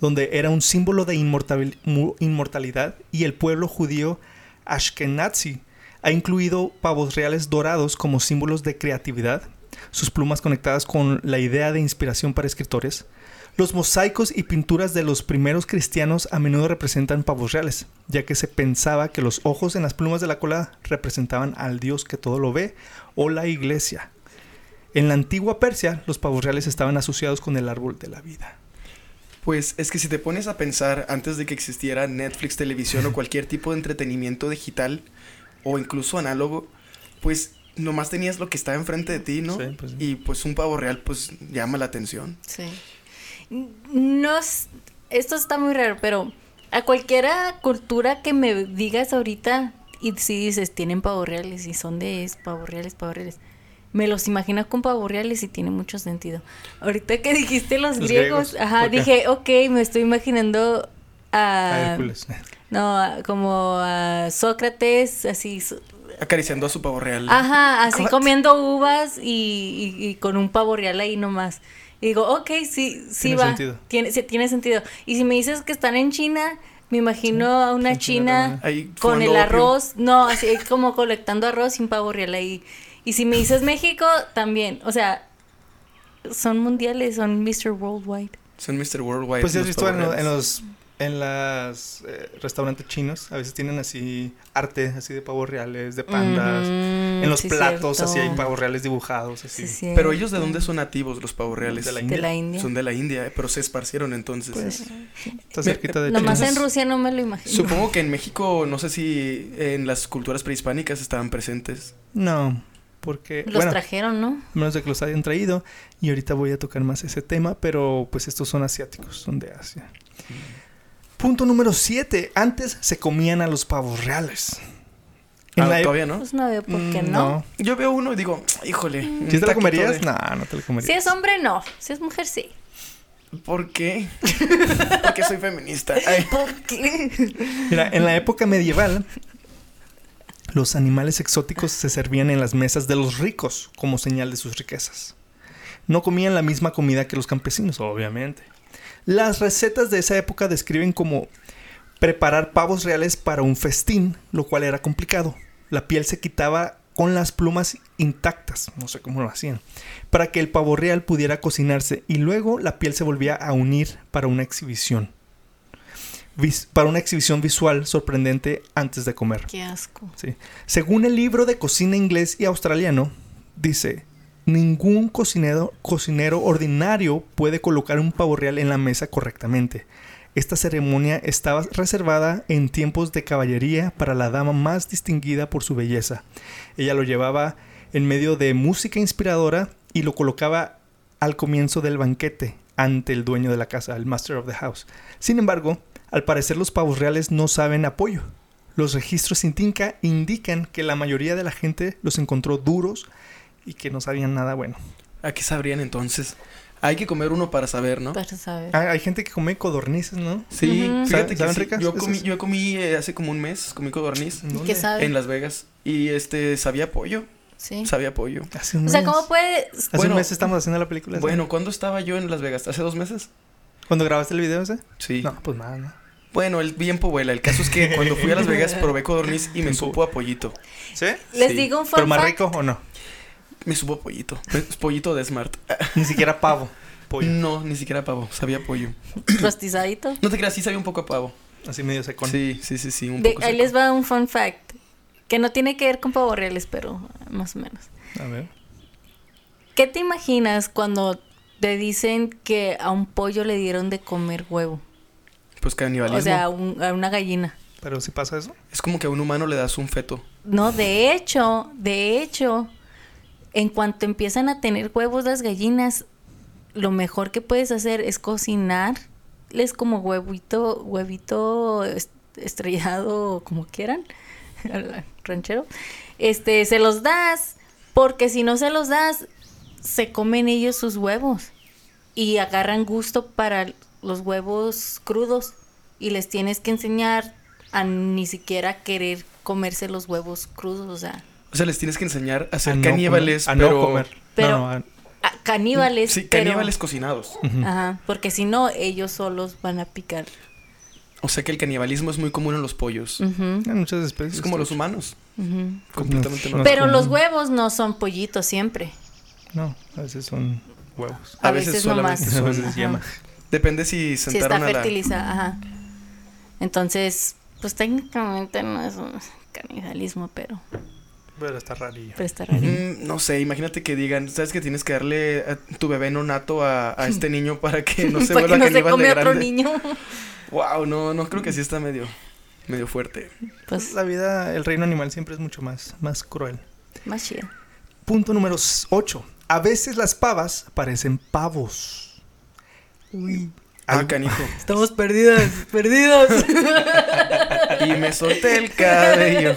A: donde era un símbolo de inmortalidad y el pueblo judío Ashkenazi ha incluido pavos reales dorados como símbolos de creatividad, sus plumas conectadas con la idea de inspiración para escritores. Los mosaicos y pinturas de los primeros cristianos a menudo representan pavos reales, ya que se pensaba que los ojos en las plumas de la cola representaban al Dios que todo lo ve o la iglesia. En la antigua Persia, los pavos reales estaban asociados con el árbol de la vida.
B: Pues es que si te pones a pensar antes de que existiera Netflix, televisión o cualquier tipo de entretenimiento digital o incluso análogo, pues nomás tenías lo que estaba enfrente de ti, ¿no?
A: Sí, pues sí.
B: Y pues un pavo real, pues llama la atención.
C: Sí. No, es- esto está muy raro, pero a cualquiera cultura que me digas ahorita y si dices tienen pavos reales y son de es, pavos reales, pavos reales, me los imagino con pavos reales y tiene mucho sentido. Ahorita que dijiste los,
A: Los
C: griegos,
A: griegos,
C: ajá, dije, ok, me estoy imaginando
A: A.
C: No, a- como a Sócrates, así... so-
B: Acariciando a su pavo real.
C: Ajá, así
B: What?
C: comiendo uvas y, y- y con un pavo real ahí nomás. Y digo, ok, sí, sí
A: Tiene
C: va.
A: sentido.
C: Tiene, sí, tiene sentido. Y si me dices que están en China, me imagino a una
A: China
C: con el
B: opio.
C: arroz. No, así como colectando arroz sin pavo real ahí. Y si me dices México, también. O sea, son mundiales, son Mr. Worldwide.
B: Son Mr. Worldwide.
A: Pues si has visto en, los en las eh, restaurantes chinos, a veces tienen así arte así de pavos reales, de pandas. En los
C: sí,
A: platos así hay pavos reales dibujados así.
C: Sí,
B: Pero ellos de dónde son nativos, los pavos reales.
A: De la
C: De
A: India.
C: la India.
B: Son de la India, eh, pero se esparcieron entonces.
A: Pues, Está cerquita de
C: Nomás en Rusia no me lo imagino.
B: Supongo que en México, no sé si en las culturas prehispánicas estaban presentes.
A: No, porque
C: Los
A: bueno,
C: trajeron, ¿no?
A: menos de que los hayan traído y ahorita voy a tocar más ese tema, pero pues estos son asiáticos, son de Asia. Punto número 7. Antes se comían a los pavos reales. En
B: Ah,
A: la e-
B: ¿Todavía no?
C: Pues no veo por qué
A: Mm,
C: no.
B: Yo veo uno y digo, híjole. un
A: ¿Sí te
B: taquito
A: comerías?
B: de-
A: No, no te lo comerías.
C: Si es hombre, no. Si es mujer, sí.
B: ¿Por qué? Porque soy feminista. Ay.
C: ¿Por qué?
A: Mira, en la época medieval, los animales exóticos se servían en las mesas de los ricos como señal de sus riquezas. No comían la misma comida que los campesinos, obviamente. Las recetas de esa época describen como preparar pavos reales para un festín, lo cual era complicado. La piel se quitaba con las plumas intactas, no sé cómo lo hacían, para que el pavo real pudiera cocinarse y luego la piel se volvía a unir para una exhibición vis- para una exhibición visual sorprendente antes de comer.
C: Qué asco.
A: Sí. Según el libro de cocina inglés y australiano, dice, ningún cocinero, cocinero ordinario puede colocar un pavo real en la mesa correctamente. Esta ceremonia estaba reservada en tiempos de caballería para la dama más distinguida por su belleza. Ella lo llevaba en medio de música inspiradora y lo colocaba al comienzo del banquete ante el dueño de la casa, el master of the house. Sin embargo, al parecer los pavos reales no saben apoyo. Los registros Intinca indican que la mayoría de la gente los encontró duros y que no sabían nada bueno.
B: ¿A qué sabrían entonces? Hay que comer uno para saber, ¿no?
C: Para saber.
A: Ah, hay gente que come codornices, ¿no?
B: Sí,
C: Ujú.
B: fíjate que
A: ¿Saben
B: sí.
A: ricas
B: Yo comí, yo comí eh, hace como un mes, comí codorniz
C: ¿Y qué sabe?
B: en Las Vegas y este sabía pollo,
C: Sí.
B: sabía pollo.
A: Hace un
C: O sea,
A: mes.
C: ¿cómo puede...?
A: Hace
B: Bueno,
A: un mes estamos haciendo la película.
B: Bueno, ¿cuándo estaba yo en Las Vegas? ¿Hace dos meses?
A: ¿Cuándo grabaste el video ese?
B: Sí.
A: No, pues nada, no.
B: Bueno, el tiempo vuela. El caso es que cuando fui a Las Vegas probé codorniz y me supo a pollito.
A: ¿Sí?
C: Les
B: Sí.
C: digo un fun
A: ¿Pero más
C: fact.
A: rico o no?
B: Me supo pollito. Es pollito de Smart.
A: Ni siquiera pavo. Pollo.
B: No, ni siquiera pavo. Sabía pollo.
C: Rostizadito.
B: No te creas, sí sabía un poco a pavo.
A: Así medio secón.
B: Sí, sí, sí, sí, un
C: De-
B: poco
C: ahí
B: seco.
C: les va un fun fact. Que no tiene que ver con pavos reales, pero más o menos.
A: A ver.
C: ¿Qué te imaginas cuando te dicen que a un pollo le dieron de comer huevo?
B: Pues canibalismo.
C: O sea, a, un- a una gallina.
A: ¿Pero si pasa eso?
B: es como que a un humano le das un feto.
C: No, de hecho, de hecho, en cuanto empiezan a tener huevos las gallinas, lo mejor que puedes hacer es cocinarles como huevito, huevito est- estrellado, como quieran, ranchero. Este, se los das, porque si no se los das, se comen ellos sus huevos y agarran gusto para los huevos crudos y les tienes que enseñar a ni siquiera querer comerse los huevos crudos, o sea,
B: O sea, les tienes que enseñar a ser
A: A no
B: caníbales,
A: comer- a
B: pero...
A: no comer.
C: pero-
A: No, no, a-
C: a- caníbales.
B: Sí,
C: pero-
B: caníbales cocinados.
C: Ajá, porque si no, ellos solos van a picar.
B: O sea que el canibalismo es muy común en los pollos.
C: Ujú,
A: En muchas especies.
B: Es como los humanos.
C: ujú.
B: Completamente
A: No
C: Pero los huevos no son pollitos siempre.
A: No, a veces son huevos.
B: A,
C: A
B: veces,
C: veces
B: solamente
C: nomás.
A: A
B: son-
A: veces
C: Ajá.
A: llama.
B: Depende si
C: Si está
B: sentaron a la...
C: fertilizada, ajá. Entonces, pues técnicamente no es un canibalismo, pero,
A: Pero está rarillo.
C: pero está raro.
B: Mm, no sé, imagínate que digan, ¿sabes que tienes que darle a tu bebé no nato a, a este niño para que no se vuelva
C: no se
B: caníbal de
C: come otro
B: grande?
C: niño.
B: Wow, no, no creo que sí está medio, medio fuerte.
C: Pues
A: La vida, el reino animal siempre es mucho más, más cruel.
C: más chido.
A: Punto número 8. A veces las pavas parecen pavos. Uy.
B: Ah, canijo.
C: Estamos perdidos, perdidos.
B: Y me solté el cabello.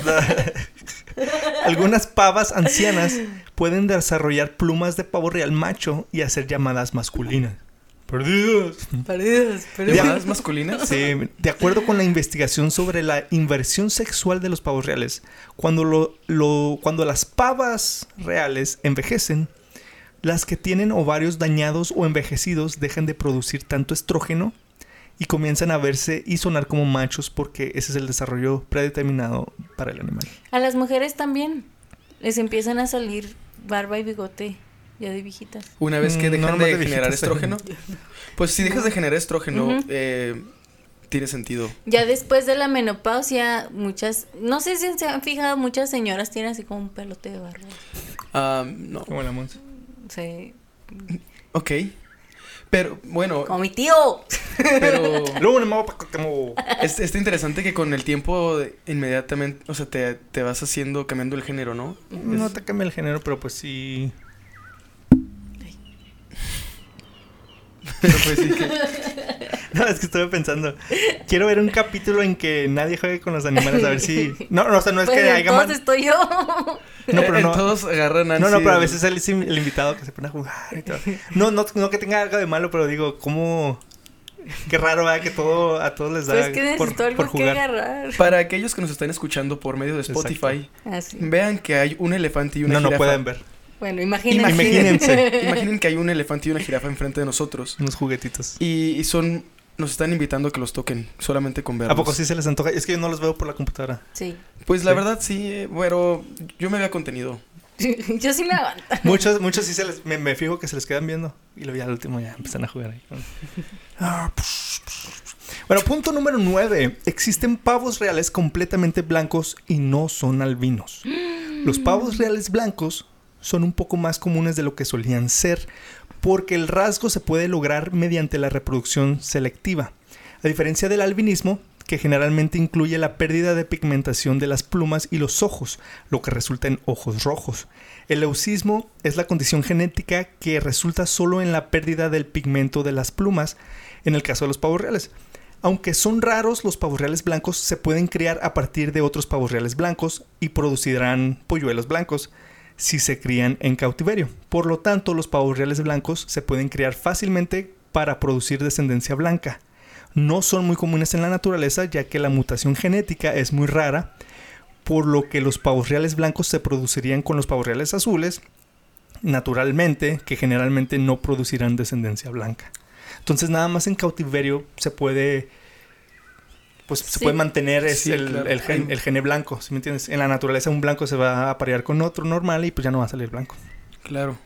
A: Algunas pavas ancianas pueden desarrollar plumas de pavo real macho y hacer llamadas masculinas. Perdidos.
C: perdidos, perdidos.
B: ¿Llamadas masculinas?
A: Sí, de acuerdo con la investigación sobre la inversión sexual de los pavos reales, cuando, lo, lo- cuando las pavas reales envejecen, las que tienen ovarios dañados o envejecidos dejan de producir tanto estrógeno y comienzan a verse y sonar como machos porque ese es el desarrollo predeterminado para el animal.
C: A las mujeres también les empiezan a salir barba y bigote ya de viejitas.
B: Una vez que
A: Mm,
B: dejan
A: no
B: de,
A: de
B: generar
A: viejitas,
B: estrógeno. Pues si dejas de generar estrógeno, eh, tiene sentido.
C: Ya después de la menopausia, muchas, no sé si se han fijado, muchas señoras tienen así como un pelote de barba.
B: Ah, no.
A: Como la Monse.
C: Sí.
B: Ok. Pero, bueno,
C: Como mi tío.
B: pero
A: Luego me muevo pa- como...
B: es, está interesante que con el tiempo inmediatamente, o sea, te, te vas haciendo, cambiando el género, ¿no?
A: No
B: Es-
A: te cambia el género, pero pues sí...
B: pero pues sí que-
A: No, es que estuve pensando. Quiero ver un capítulo en que nadie juegue con los animales, a ver si. No, no, o sea, no es
C: Pues
A: que haya mal-
C: estoy yo.
A: No, pero no.
B: todos agarran
A: No, no,
B: ansia.
A: pero a veces él es el invitado que se pone a jugar y todo. No, no, no que tenga algo de malo, pero digo, ¿cómo. Qué raro, ¿verdad? Que todo, a todos les da
C: Pues que
A: por,
C: algo
A: por
C: que
A: jugar.
C: agarrar.
B: Para aquellos que nos están escuchando por medio de Spotify,
C: Así.
B: vean que hay un elefante y una
A: No, no
B: jirafa.
A: pueden ver.
C: Bueno, imagínense.
A: Imagínense.
B: Imaginen que hay un elefante y una jirafa enfrente de nosotros.
A: Unos juguetitos.
B: Y, y son. Nos están invitando a que los toquen, solamente con verlos.
A: ¿A poco sí se les antoja? Es que yo no los veo por la computadora.
C: Sí.
B: Pues la
A: Sí.
B: verdad sí, eh, pero yo me había contenido.
C: Yo sí me aguanto.
A: Muchos, muchos sí se les. Me, me fijo que se les quedan viendo. Y luego ya al último ya empiezan a jugar ahí. Ah. Bueno, punto número 9. Existen pavos reales completamente blancos y no son albinos. Los pavos reales blancos son un poco más comunes de lo que solían ser, porque el rasgo se puede lograr mediante la reproducción selectiva. A diferencia del albinismo, que generalmente incluye la pérdida de pigmentación de las plumas y los ojos, lo que resulta en ojos rojos. El leucismo es la condición genética que resulta solo en la pérdida del pigmento de las plumas, en el caso de los pavos reales. Aunque son raros, los pavos reales blancos se pueden criar a partir de otros pavos reales blancos y producirán polluelos blancos si se crían en cautiverio. Por lo tanto, los pavos reales blancos se pueden criar fácilmente para producir descendencia blanca. No son muy comunes en la naturaleza ya que la mutación genética es muy rara, por lo que los pavos reales blancos se producirían con los pavos reales azules naturalmente, que generalmente no producirán descendencia blanca. Entonces nada más en cautiverio se puede pues se
C: Sí.
A: puede mantener es
B: Sí,
A: el,
B: claro.
A: el gen- el gene blanco, ¿sí me entiendes? En la naturaleza un blanco se va a aparear con otro normal y pues ya no va a salir blanco.
B: Claro.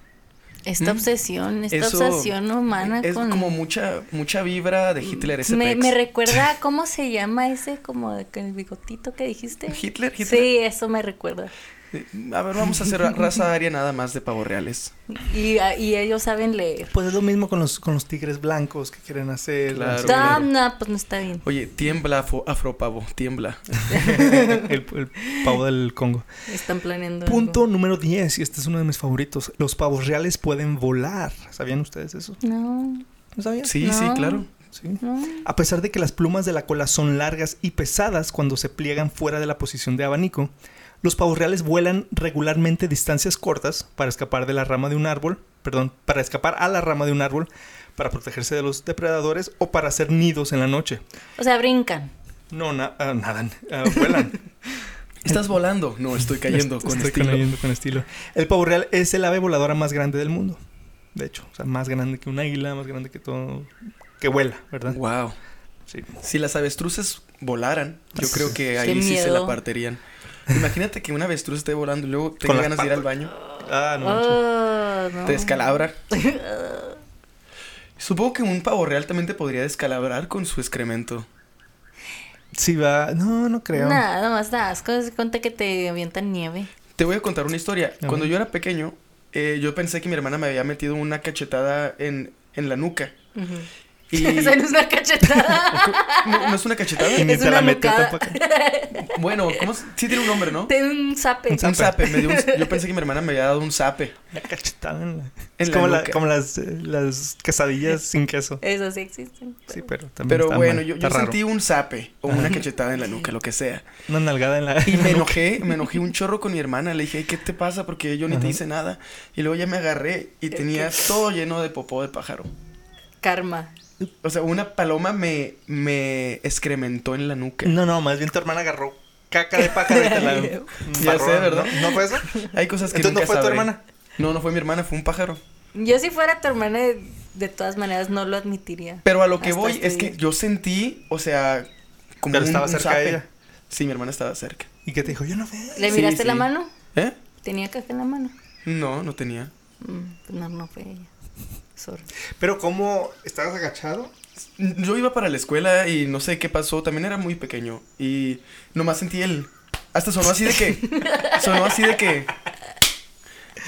C: Esta
B: Mm.
C: obsesión, esta
B: Eso
C: obsesión humana
B: Es
C: con...
B: como mucha mucha vibra de Hitler ese
C: me,
B: pex.
C: me recuerda, ¿cómo se llama ese como el bigotito que dijiste?
B: Hitler, Hitler.
C: Sí, eso me recuerda.
B: Eh, A ver, vamos a hacer ra- raza aria nada más de pavos reales.
C: Y, ah, y ellos saben leer.
A: Pues es lo mismo con los, con los tigres blancos que quieren hacer.
B: Claro.
A: así,
C: No, pues no está bien.
B: Oye, tiembla afro, afropavo, tiembla.
A: el, el pavo del Congo.
C: Están planeando.
A: Punto
C: algo.
A: número 10, y este es uno de mis favoritos. Los pavos reales pueden volar. ¿Sabían ustedes eso?
C: No,
A: ¿No sabían?
B: Sí, sí, claro.
A: Sí.
C: no.
A: A pesar de que las plumas de la cola son largas y pesadas cuando se pliegan fuera de la posición de abanico, los pavos reales vuelan regularmente distancias cortas para escapar de la rama de un árbol, perdón, para escapar a la rama de un árbol, para protegerse de los depredadores o para hacer nidos en la noche.
C: O sea, brincan.
A: No, na- ah, nadan, ah, vuelan.
B: ¿Estás volando? No, estoy cayendo con
A: Estoy
B: estilo.
A: cayendo con estilo. El pavo real es el ave voladora más grande del mundo. De hecho, o sea, más grande que un águila, más grande que todo. que vuela, ¿verdad?
B: Wow.
A: Sí.
B: Si las avestruces volaran, yo creo que
C: Qué
B: ahí sí se la partirían. Imagínate que una avestruz esté volando y luego tenga ganas de ir al baño,
A: Ah, no.
C: Oh, no.
B: te descalabra. Supongo que un pavo real también te podría descalabrar con su excremento.
A: Sí, va. No, no creo.
C: Nada más da asco. Se cuenta que te avientan nieve.
B: Te voy a contar una historia. Cuando yo era pequeño, eh, yo pensé que mi hermana me había metido una cachetada en, en la nuca.
C: Ujú.
B: Y
C: Esa no es una cachetada.
B: no, no es una cachetada.
A: Y ni
C: Es
A: te
C: una
A: la tampoco.
B: Bueno, ¿cómo? se- Sí tiene un nombre, ¿no?
C: De un zape.
B: Un zape. me dio un- yo pensé que mi hermana me había dado un zape.
A: Una cachetada en la- Es
B: la
A: como, la-
B: nuca.
A: como las, eh, las quesadillas sin queso.
C: Eso sí existen.
A: Sí, pero también
B: Pero
A: está
B: bueno,
A: mal,
B: yo,
A: está
B: yo
A: raro.
B: sentí un zape o una cachetada en la nuca, lo que sea.
A: Una nalgada en la...
B: Y me enojé, me enojé un chorro con mi hermana. Le dije, "Ay, ¿qué te pasa? Porque yo ni
A: Ajá.
B: te hice nada. Y luego ya me agarré y tenía todo lleno de popó de pájaro.
C: Karma.
B: O sea, una paloma me, me excrementó en la nuca.
A: No, no, más bien tu hermana agarró caca de pájaro y te la
B: Ya sé, ¿verdad?
A: ¿No, ¿No fue eso?
B: Hay cosas que
A: Entonces no
B: nunca
A: fue tu hermana.
B: No, no fue mi hermana, fue un pájaro.
C: Yo si fuera tu hermana, de, todas maneras no lo admitiría.
B: Pero a lo que voy
C: este
B: es que yo sentí, o sea, como
A: Pero
B: un,
A: estaba
B: un
A: cerca de ella.
B: Sí, mi hermana estaba cerca.
A: ¿Y qué te dijo? Yo no ve.
C: ¿Le
B: Sí,
C: miraste
B: sí.
C: la mano?
B: ¿Eh?
C: ¿Tenía caja en la mano?
B: No, no tenía.
C: Mm, pues no, no fue ella. Sorry.
A: Pero ¿cómo? ¿Estabas agachado?
B: Yo iba para la escuela y no sé qué pasó, también era muy pequeño y nomás sentí el... Hasta sonó así de que... sonó así de que...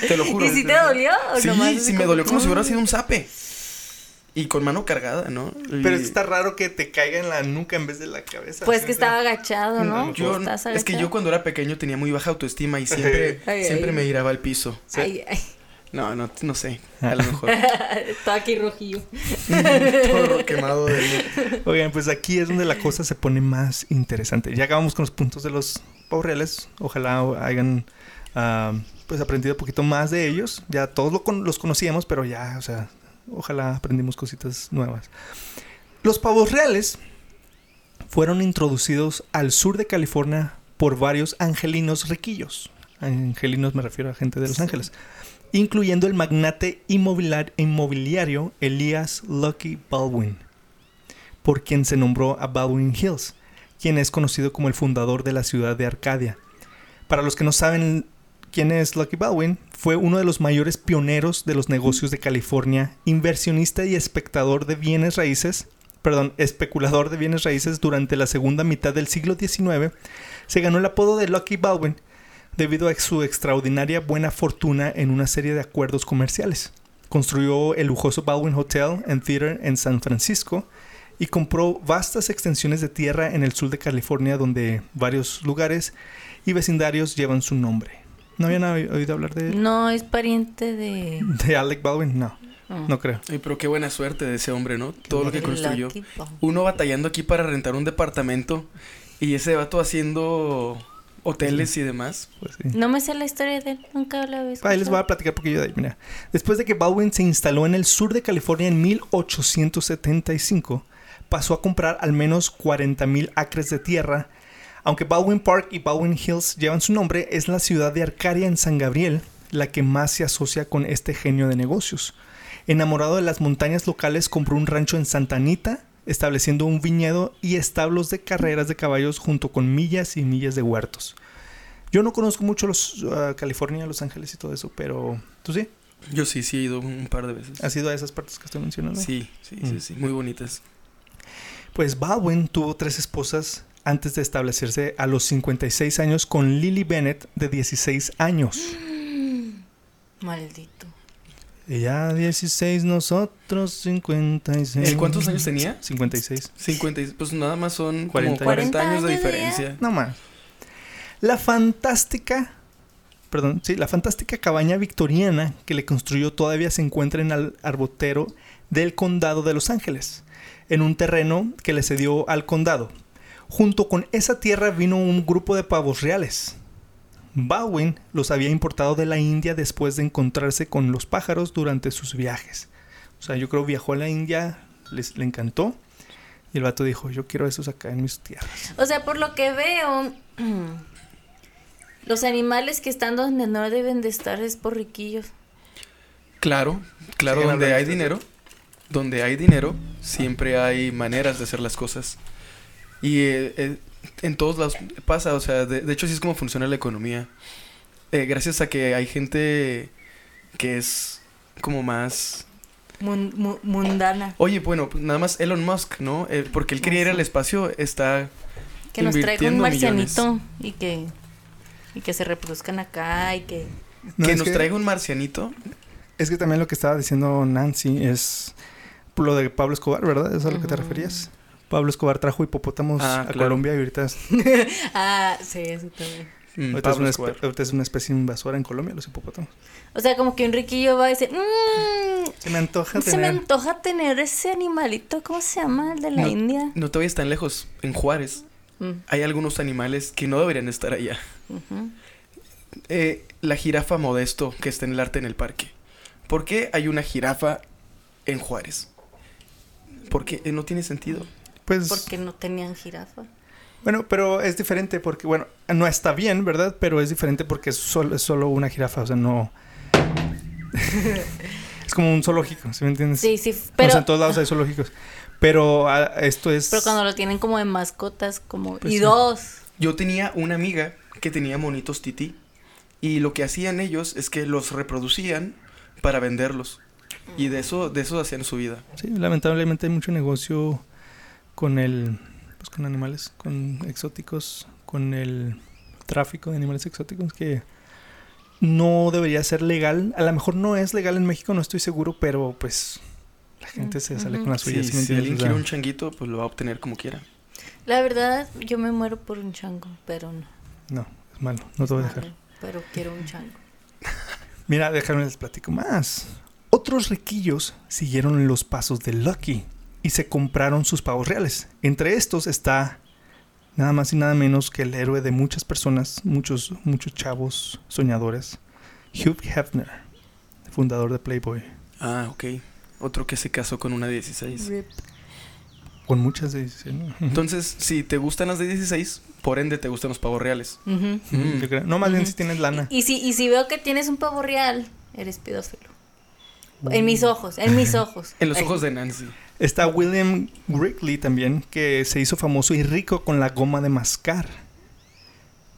B: Te lo juro.
C: ¿Y si te dolió? o
B: Sí,
C: nomás
B: me dolió como si hubiera sido un zape. Y con mano cargada, ¿no? Y-
A: Pero está raro que te caiga en la nuca en vez de la cabeza.
C: Pues
A: Sí,
C: que estaba agachado, ¿no?
B: Yo,
C: ¿Estás
B: es que
C: agachado?
B: yo cuando era pequeño tenía muy baja autoestima y siempre,
C: Ay,
B: siempre
C: ay.
B: me giraba al piso.
A: Sí.
C: Ay, ay.
B: No, no, no sé, a lo mejor.
C: Todo aquí rojillo.
B: Todo quemado de
A: Oigan, pues aquí es donde la cosa se pone más interesante. Ya acabamos con los puntos de los pavos reales. Ojalá hayan ah, pues aprendido un poquito más de ellos. Ya todos lo con- los conocíamos, pero ya, o sea, ojalá aprendimos cositas nuevas. Los pavos reales fueron introducidos al sur de California por varios angelinos riquillos. Angelinos me refiero a gente de Los Ángeles. Incluyendo el magnate inmobiliar- inmobiliario Elias Lucky Baldwin por quien se nombró a Baldwin Hills, quien es conocido como el fundador de la ciudad de Arcadia. Para los que no saben quién es Lucky Baldwin, fue uno de los mayores pioneros de los negocios de California, inversionista y espectador de bienes raíces, perdón, especulador de bienes raíces durante la segunda mitad del siglo XIX, se ganó el apodo de Lucky Baldwin debido a su extraordinaria buena fortuna en una serie de acuerdos comerciales. Construyó el lujoso Baldwin Hotel and Theater en San Francisco, y compró vastas extensiones de tierra en el sur de California donde varios lugares y vecindarios llevan su nombre. ¿No habían oí- oído hablar de,
C: No, es pariente de...
A: de Alec Baldwin? No,
C: Mm.
A: no creo.
B: Ay, pero qué buena suerte de ese hombre, ¿no? Todo lo que construyó. Uno batallando aquí para rentar un departamento y ese vato haciendo hoteles y demás.
A: Pues sí.
C: No me sé la historia de él, nunca la había
A: Ahí les voy a platicar porque yo de ahí, mira. Después de que Baldwin se instaló en el sur de California en 1875, pasó a comprar al menos 40.000 acres de tierra. Aunque Baldwin Park y Baldwin Hills llevan su nombre, es la ciudad de Arcadia en San Gabriel la que más se asocia con este genio de negocios. Enamorado de las montañas locales, compró un rancho en Santa Anita, estableciendo un viñedo y establos de carreras de caballos junto con millas y millas de huertos. Yo no conozco mucho los ah, California, Los Ángeles y todo eso, pero tú sí.
B: Yo sí, sí he ido un par de veces.
A: ¿Has ido a esas partes que estoy mencionando?
B: Sí, sí,
A: Mm.
B: sí, sí, muy bonitas.
A: Pues Baldwin tuvo tres esposas antes de establecerse a los 56 años con Lily Bennett de 16 años.
C: Maldito.
A: Ella 16, nosotros 56.
B: ¿Eh, ¿Cuántos años tenía?
A: 56.
B: 50, y- pues nada más son
A: 40
B: como 40
C: años.
B: años de
C: 40 años de
B: diferencia.
A: No más. La fantástica, perdón, sí, la fantástica cabaña victoriana que le construyó todavía se encuentra en el arbotero del condado de Los Ángeles, en un terreno que le cedió al condado. Junto con esa tierra vino un grupo de pavos reales. Baldwin los había importado de la India después de encontrarse con los pájaros durante sus viajes. O sea, yo creo viajó a la India, les, le encantó. Y el vato dijo, yo quiero esos acá en mis tierras.
C: O sea, por lo que veo, los animales que están donde no deben de estar es por riquillos.
B: Claro, claro, donde hay dinero, donde hay dinero, siempre hay maneras de hacer las cosas. Y eh, eh, en todos lados pasa, o sea, de, de hecho así es como funciona la economía. Eh, gracias a que hay gente que es como más...
C: Mun- mu- mundana.
B: Oye, bueno, pues nada más Elon Musk, ¿no? Eh, porque él quería ir al espacio, está...
C: Que nos traiga un marcianito y que, y que se reproduzcan acá y que...
A: No,
B: que nos traiga un marcianito.
A: Es que también lo que estaba diciendo Nancy es lo de Pablo Escobar, ¿verdad? ¿Es a lo que te referías? Pablo Escobar trajo hipopótamos
B: Ah,
A: a
B: claro.
A: Colombia y ahorita, es,
C: Ah, sí, eso también.
B: Mm,
A: ahorita es una
B: Escobar.
A: espe- ahorita es una especie invasora en Colombia, los hipopótamos.
C: O sea, como que un riquillo va y dice, mmm,
A: Se me antoja
C: se me
A: tener...
C: antoja tener ese animalito, ¿cómo se llama? El de la
B: No.
C: India.
B: No te vayas tan lejos. En Juárez
C: Mm,
B: hay algunos animales que no deberían estar allá. Eh, la jirafa modesto que está en el arte en el parque. ¿Por qué hay una jirafa en Juárez? Porque eh, no tiene sentido.
A: Pues,
C: Porque no tenían jirafa.
A: bueno, pero es diferente porque, bueno, no está bien, ¿verdad? Pero es diferente porque es solo, es solo una jirafa, o sea, no... es como un zoológico, ¿sí me entiendes?
C: Sí, sí,
A: O sea,
C: pero,
A: en todos lados hay zoológicos. Pero ah, esto es...
C: pero cuando lo tienen como de mascotas, como...
A: Pues
C: y
A: sí.
C: dos.
B: Yo tenía una amiga que tenía monitos tití. Y lo que hacían ellos es que los reproducían para venderlos. Y de eso, de eso hacían su vida.
A: Sí, lamentablemente hay mucho negocio con el... Pues con animales, con exóticos, con el tráfico de animales exóticos que no debería ser legal. A lo mejor no es legal en México, no estoy seguro, pero pues la gente se sale con las suyas.
B: Sí,
A: ¿sí me
B: si alguien quiere un changuito, pues lo va a obtener como quiera.
C: La verdad, yo me muero por un chango, pero no.
A: No, es malo, no te voy a dejar.
C: Pero quiero un chango.
A: Mira, déjame les platico más. Otros riquillos siguieron los pasos de Lucky y se compraron sus pavos reales. Entre estos está nada más y nada menos que el héroe de muchas personas, muchos, muchos chavos soñadores, Hugh Hefner, fundador de Playboy.
B: Ah, ok. Otro que se casó con una de 16.
C: Rip.
A: Con muchas de esas, ¿no? Ujú.
B: Entonces, si te gustan las de 16, por ende te gustan los pavos reales. Mm.
A: No, más bien si tienes lana.
C: Y, y si, y si veo que tienes un pavo real, eres pedófilo. En mis ojos, en mis ojos.
B: En los ojos de Nancy.
A: Está William Wrigley también, que se hizo famoso y rico con la goma de mascar.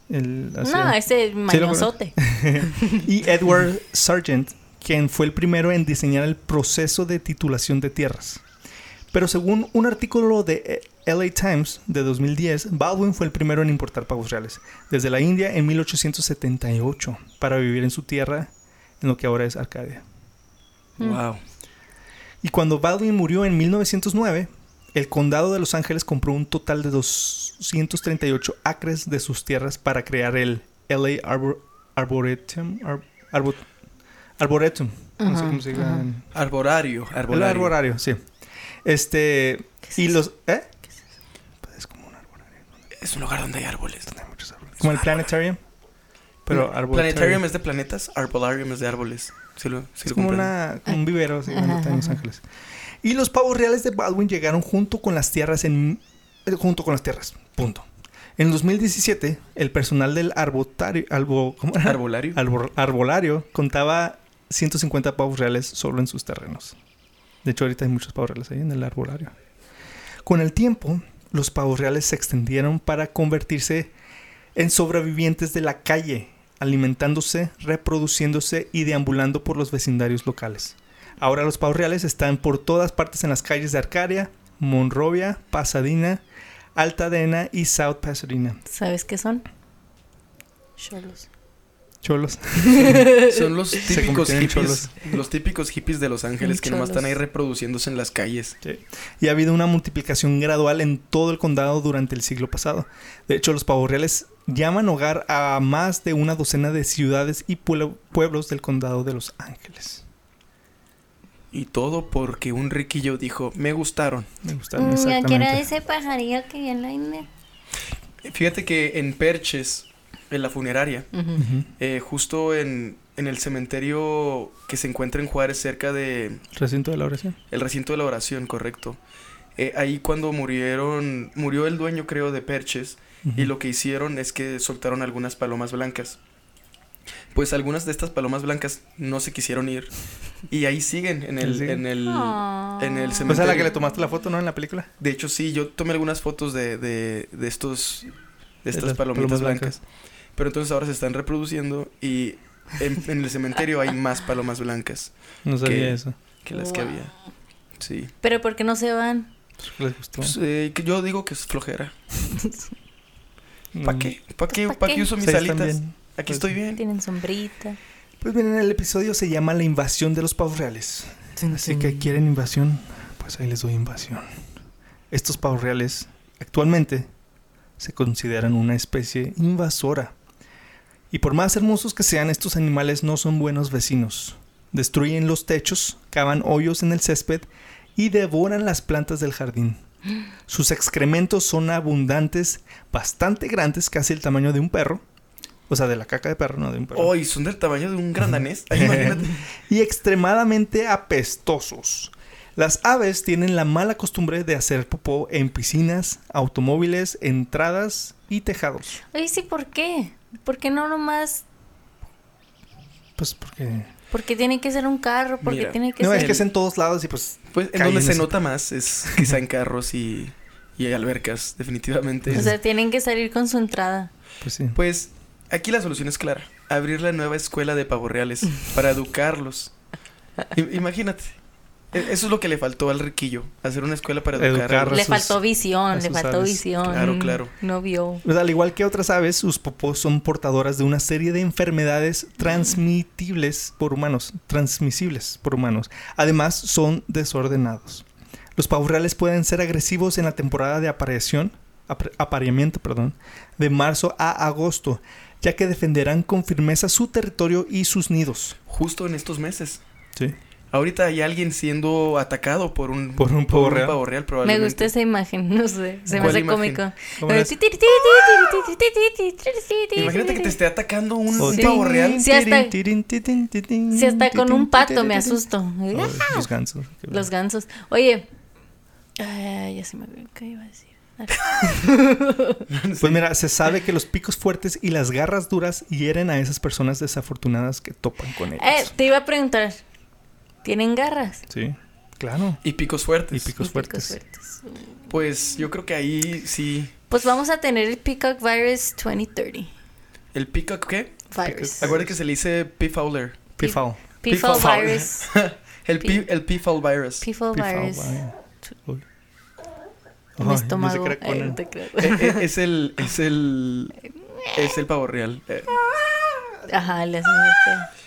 A: El-
C: No, ese mañosote.
A: y Edward Sargent, quien fue el primero en diseñar el proceso de titulación de tierras. Pero según un artículo de eh, LA Times de 2010, Baldwin fue el primero en importar pavos reales desde la India en 1878 para vivir en su tierra en lo que ahora es Arcadia.
C: Mm.
B: Wow.
A: Y cuando Baldwin murió en 1909, el condado de Los Ángeles compró un total de 238 acres de sus tierras para crear el LA Arbor- Arboretum. Ar- Arbo- Arboretum. No sé cómo se en-
B: Arbolario.
A: El arborario, sí. Este.
C: es
A: Y
C: eso?
A: los. ¿Eh? Pues es como un arborario.
B: Es un lugar donde hay árboles.
A: donde hay muchos árboles. Como el planetarium. Pero
B: No,
A: arboretum.
B: Planetarium es de planetas, Arbolarium es de árboles. Sí lo, sí
A: Es
B: lo
A: como una, un vivero, sí,
C: Ajá,
A: grandote en Los. Ángeles. Y los pavos reales de Baldwin llegaron junto con las tierras en eh, junto con las tierras. Punto. En 2017, el personal del arbotario, albo, ¿cómo era?
B: Arbolario.
A: Arbor- arbolario contaba 150 pavos reales solo en sus terrenos. De hecho, ahorita hay muchos pavos reales ahí en el arbolario. Con el tiempo, los pavos reales se extendieron para convertirse en sobrevivientes de la calle, alimentándose, reproduciéndose y deambulando por los vecindarios locales. Ahora los pavos reales están por todas partes en las calles de Arcadia, Monrovia, Pasadena, Altadena y South Pasadena.
C: ¿Sabes qué son? Cholos.
A: Cholos.
B: Son los típicos hippies. Los típicos hippies de Los Ángeles que nomás
C: Cholos.
B: están ahí reproduciéndose en las calles.
A: Y ha habido una multiplicación gradual en todo el condado durante el siglo pasado. De hecho, los pavos reales llaman hogar a más de una docena de ciudades y pueblo- pueblos del condado de Los Ángeles.
B: Y todo porque un riquillo dijo, me gustaron.
A: Me gustaron
C: Mm, ¿A qué era
A: exactamente.
C: ese pajarillo que vi en la India?
B: Fíjate que en Perches, en la funeraria, eh, justo en, en el cementerio que se encuentra en Juárez, cerca de
A: Recinto de la oración.
B: el recinto de la oración, correcto. Eh, ahí cuando murieron, murió el dueño creo de Perches y lo que hicieron es que soltaron algunas palomas blancas. Pues algunas de estas palomas blancas no se quisieron ir y ahí siguen en el,
A: Sí.
B: en el, en el
A: Pues a la
B: cementerio.
A: que le tomaste la foto, ¿no? En la película.
B: De hecho sí, yo tomé algunas fotos de, de, de estos, de estas palomitas blancas. Pero entonces ahora se están reproduciendo y en, en el cementerio hay más palomas blancas
A: No sabía
B: ¿Qué?
A: eso.
B: que las que había. Sí.
C: Pero ¿por qué no se van?
A: Pues, les gustó.
B: Pues, eh, que yo digo que es flojera.
A: Mm.
B: ¿Para qué? ¿Para qué,
C: ¿pa'
B: pa'
C: qué?
B: qué uso mis
A: Sí,
B: alitas? Aquí
A: Pues,
B: estoy bien.
C: Tienen sombrita.
A: Pues bien, el episodio se llama La invasión de los pavos reales. Así que quieren invasión, Pues ahí les doy invasión. Estos pavos reales actualmente se consideran una especie invasora. Y por más hermosos que sean, estos animales no son buenos vecinos. Destruyen los techos, cavan hoyos en el césped y devoran las plantas del jardín. Sus excrementos son abundantes, bastante grandes, casi el tamaño de un perro. O sea, de la caca de perro, no de un perro.
B: Oh, y son del tamaño de un gran danés. Ay, imagínate.
A: y extremadamente apestosos. Las aves tienen la mala costumbre de hacer popó en piscinas, automóviles, entradas y tejados.
C: Oye, sí, ¿por qué? ¿Por qué no nomás?
A: Pues porque...
C: Porque tiene que ser un carro, porque
B: Mira,
C: tiene que
A: No,
C: ser...
A: es que es en todos lados y pues...
B: Pues en donde
A: en
B: se
A: ese-
B: nota más es quizá en carros y, y albercas, definitivamente.
C: O sea, tienen que salir con su entrada.
A: Pues sí.
B: Pues aquí la solución es clara. Abrir la nueva escuela de pavos reales para educarlos. I- imagínate. E- Eso es lo que le faltó al riquillo. Hacer una escuela para
A: Educar
B: educarlos.
A: a
C: Le
A: sus-
C: faltó visión,
A: a
C: le faltó
A: aves.
C: visión.
B: Claro, claro.
C: No vio.
A: Pues, al igual que otras aves, sus popós son portadoras de una serie de enfermedades transmitibles por humanos, transmisibles por humanos. Además, son desordenados. Los pavos reales pueden ser agresivos en la temporada de apareación, apareamiento, perdón, de marzo a agosto, ya que defenderán con firmeza su territorio y sus nidos.
B: Justo en estos meses.
A: Sí.
B: Ahorita hay alguien siendo atacado por un,
A: Por un pavo real.
B: pavo real,
C: Me gusta esa imagen, no sé. Se me
B: ¿Cuál
C: hace
B: imagen?
C: cómico.
B: Imagínate que te esté atacando un,
C: Sí.
B: pavo real.
C: Sí, hasta- Si hasta con un pato me asusto.
A: Oh, Los gansos.
C: Los gansos. Oye. Ay, ya se me olvidó qué iba a decir.
A: Pues mira, se sabe que los picos fuertes y las garras duras hieren a esas personas desafortunadas que topan con
C: Eh,
A: ellas.
C: te iba a preguntar. ¿Tienen garras?
A: Sí, claro.
B: Y picos
A: Y
B: fuertes.
A: picos
C: Y
A: fuertes.
C: fuertes.
B: Pues yo creo que ahí sí.
C: Pues vamos a tener el Peacock Virus 2030.
B: ¿El peacock qué?
C: Virus.
B: Acuérdate que se le dice P. Fowler.
C: Peafowl
B: Peafowl.
C: Virus.
B: El P. El P. Fowl virus.
C: Peafowl
A: Pifao,
C: Virus. mi estómago. creo.
B: Eh, eh, es el. Es el. Es el pavo real. Eh,
C: Ajá, le hacen este.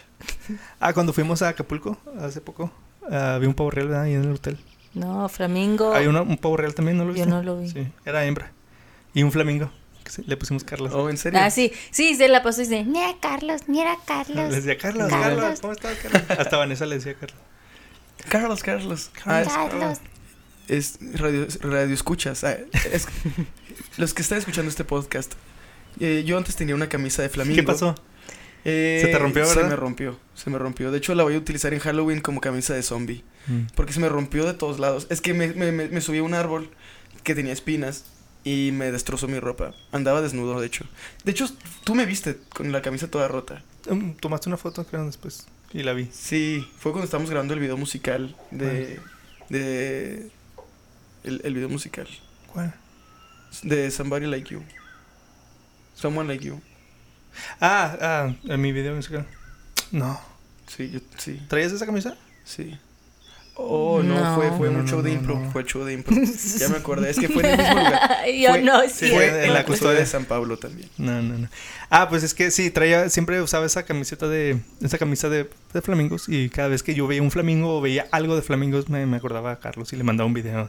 A: Ah, cuando fuimos a Acapulco hace poco, ah, había un pavo real ahí en el hotel.
C: No, flamingo.
A: Hay una- un pavo real también, ¿no lo
C: Yo
A: viste?
C: no lo vi.
A: Sí, era hembra. Y un flamingo, que se- le pusimos Carlos.
B: Oh, ¿en serio?
C: Ah, sí, sí, se la pasó y dice, mira Carlos, mira Carlos.
A: Le decía, Carlos,
C: Carlos.
A: Carlos, ¿cómo estás, Carlos? Hasta Vanessa le decía Carlos.
B: Carlos, Carlos. Ah, es-
C: Carlos.
B: es radio, radio escuchas. Ah, es- los que están escuchando este podcast. eh, yo antes tenía una camisa de flamingo.
A: ¿Qué pasó?
B: Eh,
A: ¿Se te rompió,
B: Se
A: verdad?
B: me rompió, se me rompió. De hecho, la voy a utilizar en Halloween como camisa de zombie.
A: Mm.
B: Porque se me rompió de todos lados. Es que me, me, me- me subí a un árbol que tenía espinas y me destrozó mi ropa. Andaba desnudo, de hecho. De hecho, tú me viste con la camisa toda rota.
A: Um, Tomaste una foto, creo, después. Y la vi.
B: Sí, fue cuando estábamos grabando el video musical de... de el, el video musical
A: ¿Cuál?
B: de Somebody Like You. Someone Like You.
A: Ah, ah, en mi video musical. No.
B: Sí, yo, sí,
A: ¿Traías esa camisa?
B: sí. Oh, no,
C: No.
B: fue, fue
A: No,
B: un
A: no,
B: show de
A: no,
B: impro.
A: no.
B: Fue show de impro. ya me acordé, es que fue en el mismo lugar.
C: Yo
B: Fue-
C: no,
A: sí.
B: Fue
A: en la
B: custodia. de San Pablo también.
A: No, no, no. Ah, pues es que sí, traía, siempre usaba esa camiseta de, esa camisa de, de flamingos y cada vez que yo veía un flamingo o veía algo de flamingos me, me acordaba a Carlos y le mandaba un video.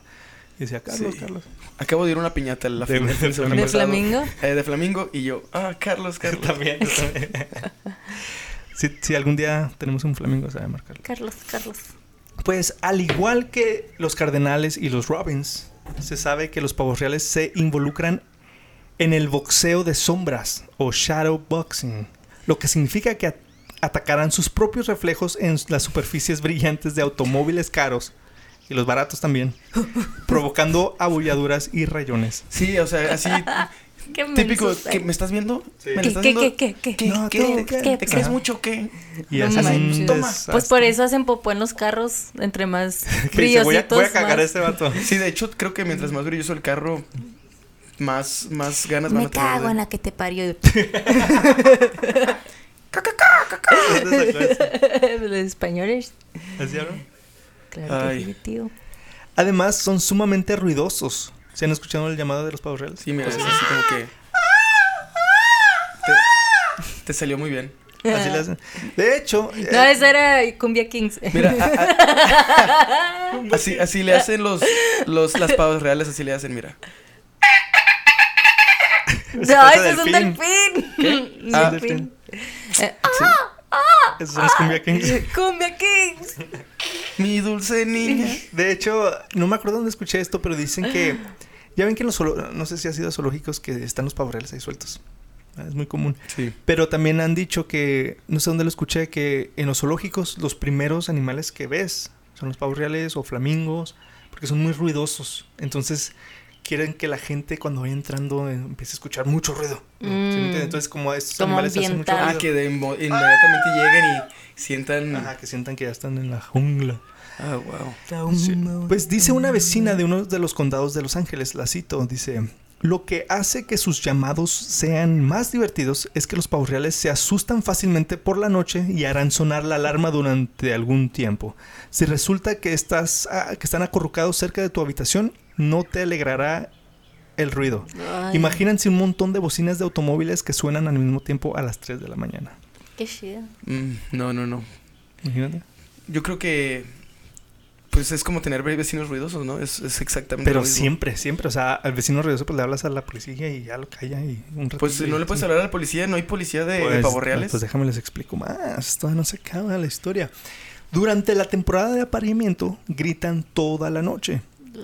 A: Y decía, Carlos,
B: Sí.
A: Carlos.
B: Acabo de ir a una piñata la
A: De-
B: fin- de semana
C: ¿De
B: pasado.
C: flamingo?
B: Eh, de flamingo y yo, ah, Carlos, Carlos.
A: también, yo también. si, si algún día tenemos un flamingo, se va a llamar Carlos.
C: Carlos, Carlos.
A: Pues al igual que los cardenales y los robins, se sabe que los pavos reales se involucran en el boxeo de sombras o shadow boxing, lo que significa que at- atacarán sus propios reflejos en las superficies brillantes de automóviles caros y los baratos también, provocando abulladuras y rayones.
B: Sí, o sea, así
C: Qué
B: típico. ¿qué, ¿Me estás viendo?
A: Sí.
B: ¿Me lo
C: ¿Qué,
B: estás
C: qué,
B: viendo?
C: qué, qué, qué?
B: ¿Qué?
A: No,
B: ¿Qué?
A: tú,
B: ¿Qué?
C: ¿qué?
B: ¿Te crees mucho qué?
A: Y
C: No
A: hacen
B: Toma.
C: Pues por eso hacen popó en los carros, entre más
A: Que dice, voy, a,
C: brillositos.
A: voy a cagar a
C: más-
A: este vato.
B: Sí, de hecho, creo que mientras más brilloso el carro, más, más ganas van
C: Me
B: a tener.
C: cago
B: de-
C: en la que te parió. Los españoles.
A: ¿Así hablan?
C: Claro
B: Ay.
C: que sí, tío.
A: Además, son sumamente ruidosos. ¿Se han escuchado el llamado de los pavos reales?
B: Sí, mira, es así como que. Te, te salió muy bien.
A: Así le hacen. De hecho,
C: No,
A: eh,
C: eso era Cumbia Kings.
B: Mira, a- a- así, así le hacen los, los, las pavas reales, así le hacen, mira.
C: no, eso es un
A: delfín.
C: delfín. Un
B: Ah.
C: delfín. Eh,
A: esos son los Cumbia Kings.
C: Cumbia Kings.
B: Mi dulce niña.
A: De hecho, no me acuerdo dónde escuché esto, pero dicen que. Ya ven que en los no sé si ha sido zoológicos que están los pavos reales ahí sueltos. Ah, Es muy común.
B: Sí.
A: Pero también han dicho que, no sé dónde lo escuché, que en los zoológicos los primeros animales que ves son los pavos reales o flamingos, porque son muy ruidosos. Entonces quieren que la gente cuando vaya entrando empiece a escuchar mucho ruido. ¿sí me
C: Mm.
A: Entonces como estos
C: Como
A: animales hacen mucho
C: ambiental.
B: Ah,
A: ruido,
B: que de inmo- inmediatamente lleguen y sientan.
A: ajá, que sientan que ya están en la jungla.
B: Ah, wow.
A: Sí. Pues dice una vecina de uno de los condados de Los Ángeles, la cito, dice, lo que hace que sus llamados sean más divertidos es que los pavos reales se asustan fácilmente por la noche y harán sonar la alarma durante algún tiempo. Si resulta que, estás, ah, que están acurrucados cerca de tu habitación, no te alegrará el ruido.
C: Ay,
A: Imagínense un montón de bocinas de automóviles que suenan al mismo tiempo a las 3 de la mañana.
C: Qué chido.
B: Mm, no, no, no.
A: Imagínate.
B: Yo creo que. Pues es como tener vecinos ruidosos, ¿no? Es, es exactamente
A: Pero
B: lo mismo.
A: siempre, siempre, o sea, al vecino ruidoso pues le hablas a la policía y ya lo calla y un rato.
B: Pues no le puedes hablar a la policía, no hay policía de, de
A: Pues,
B: pavos reales.
A: Pues déjame les explico más. Todavía no se acaba la historia. Durante la temporada de apareamiento gritan toda la noche.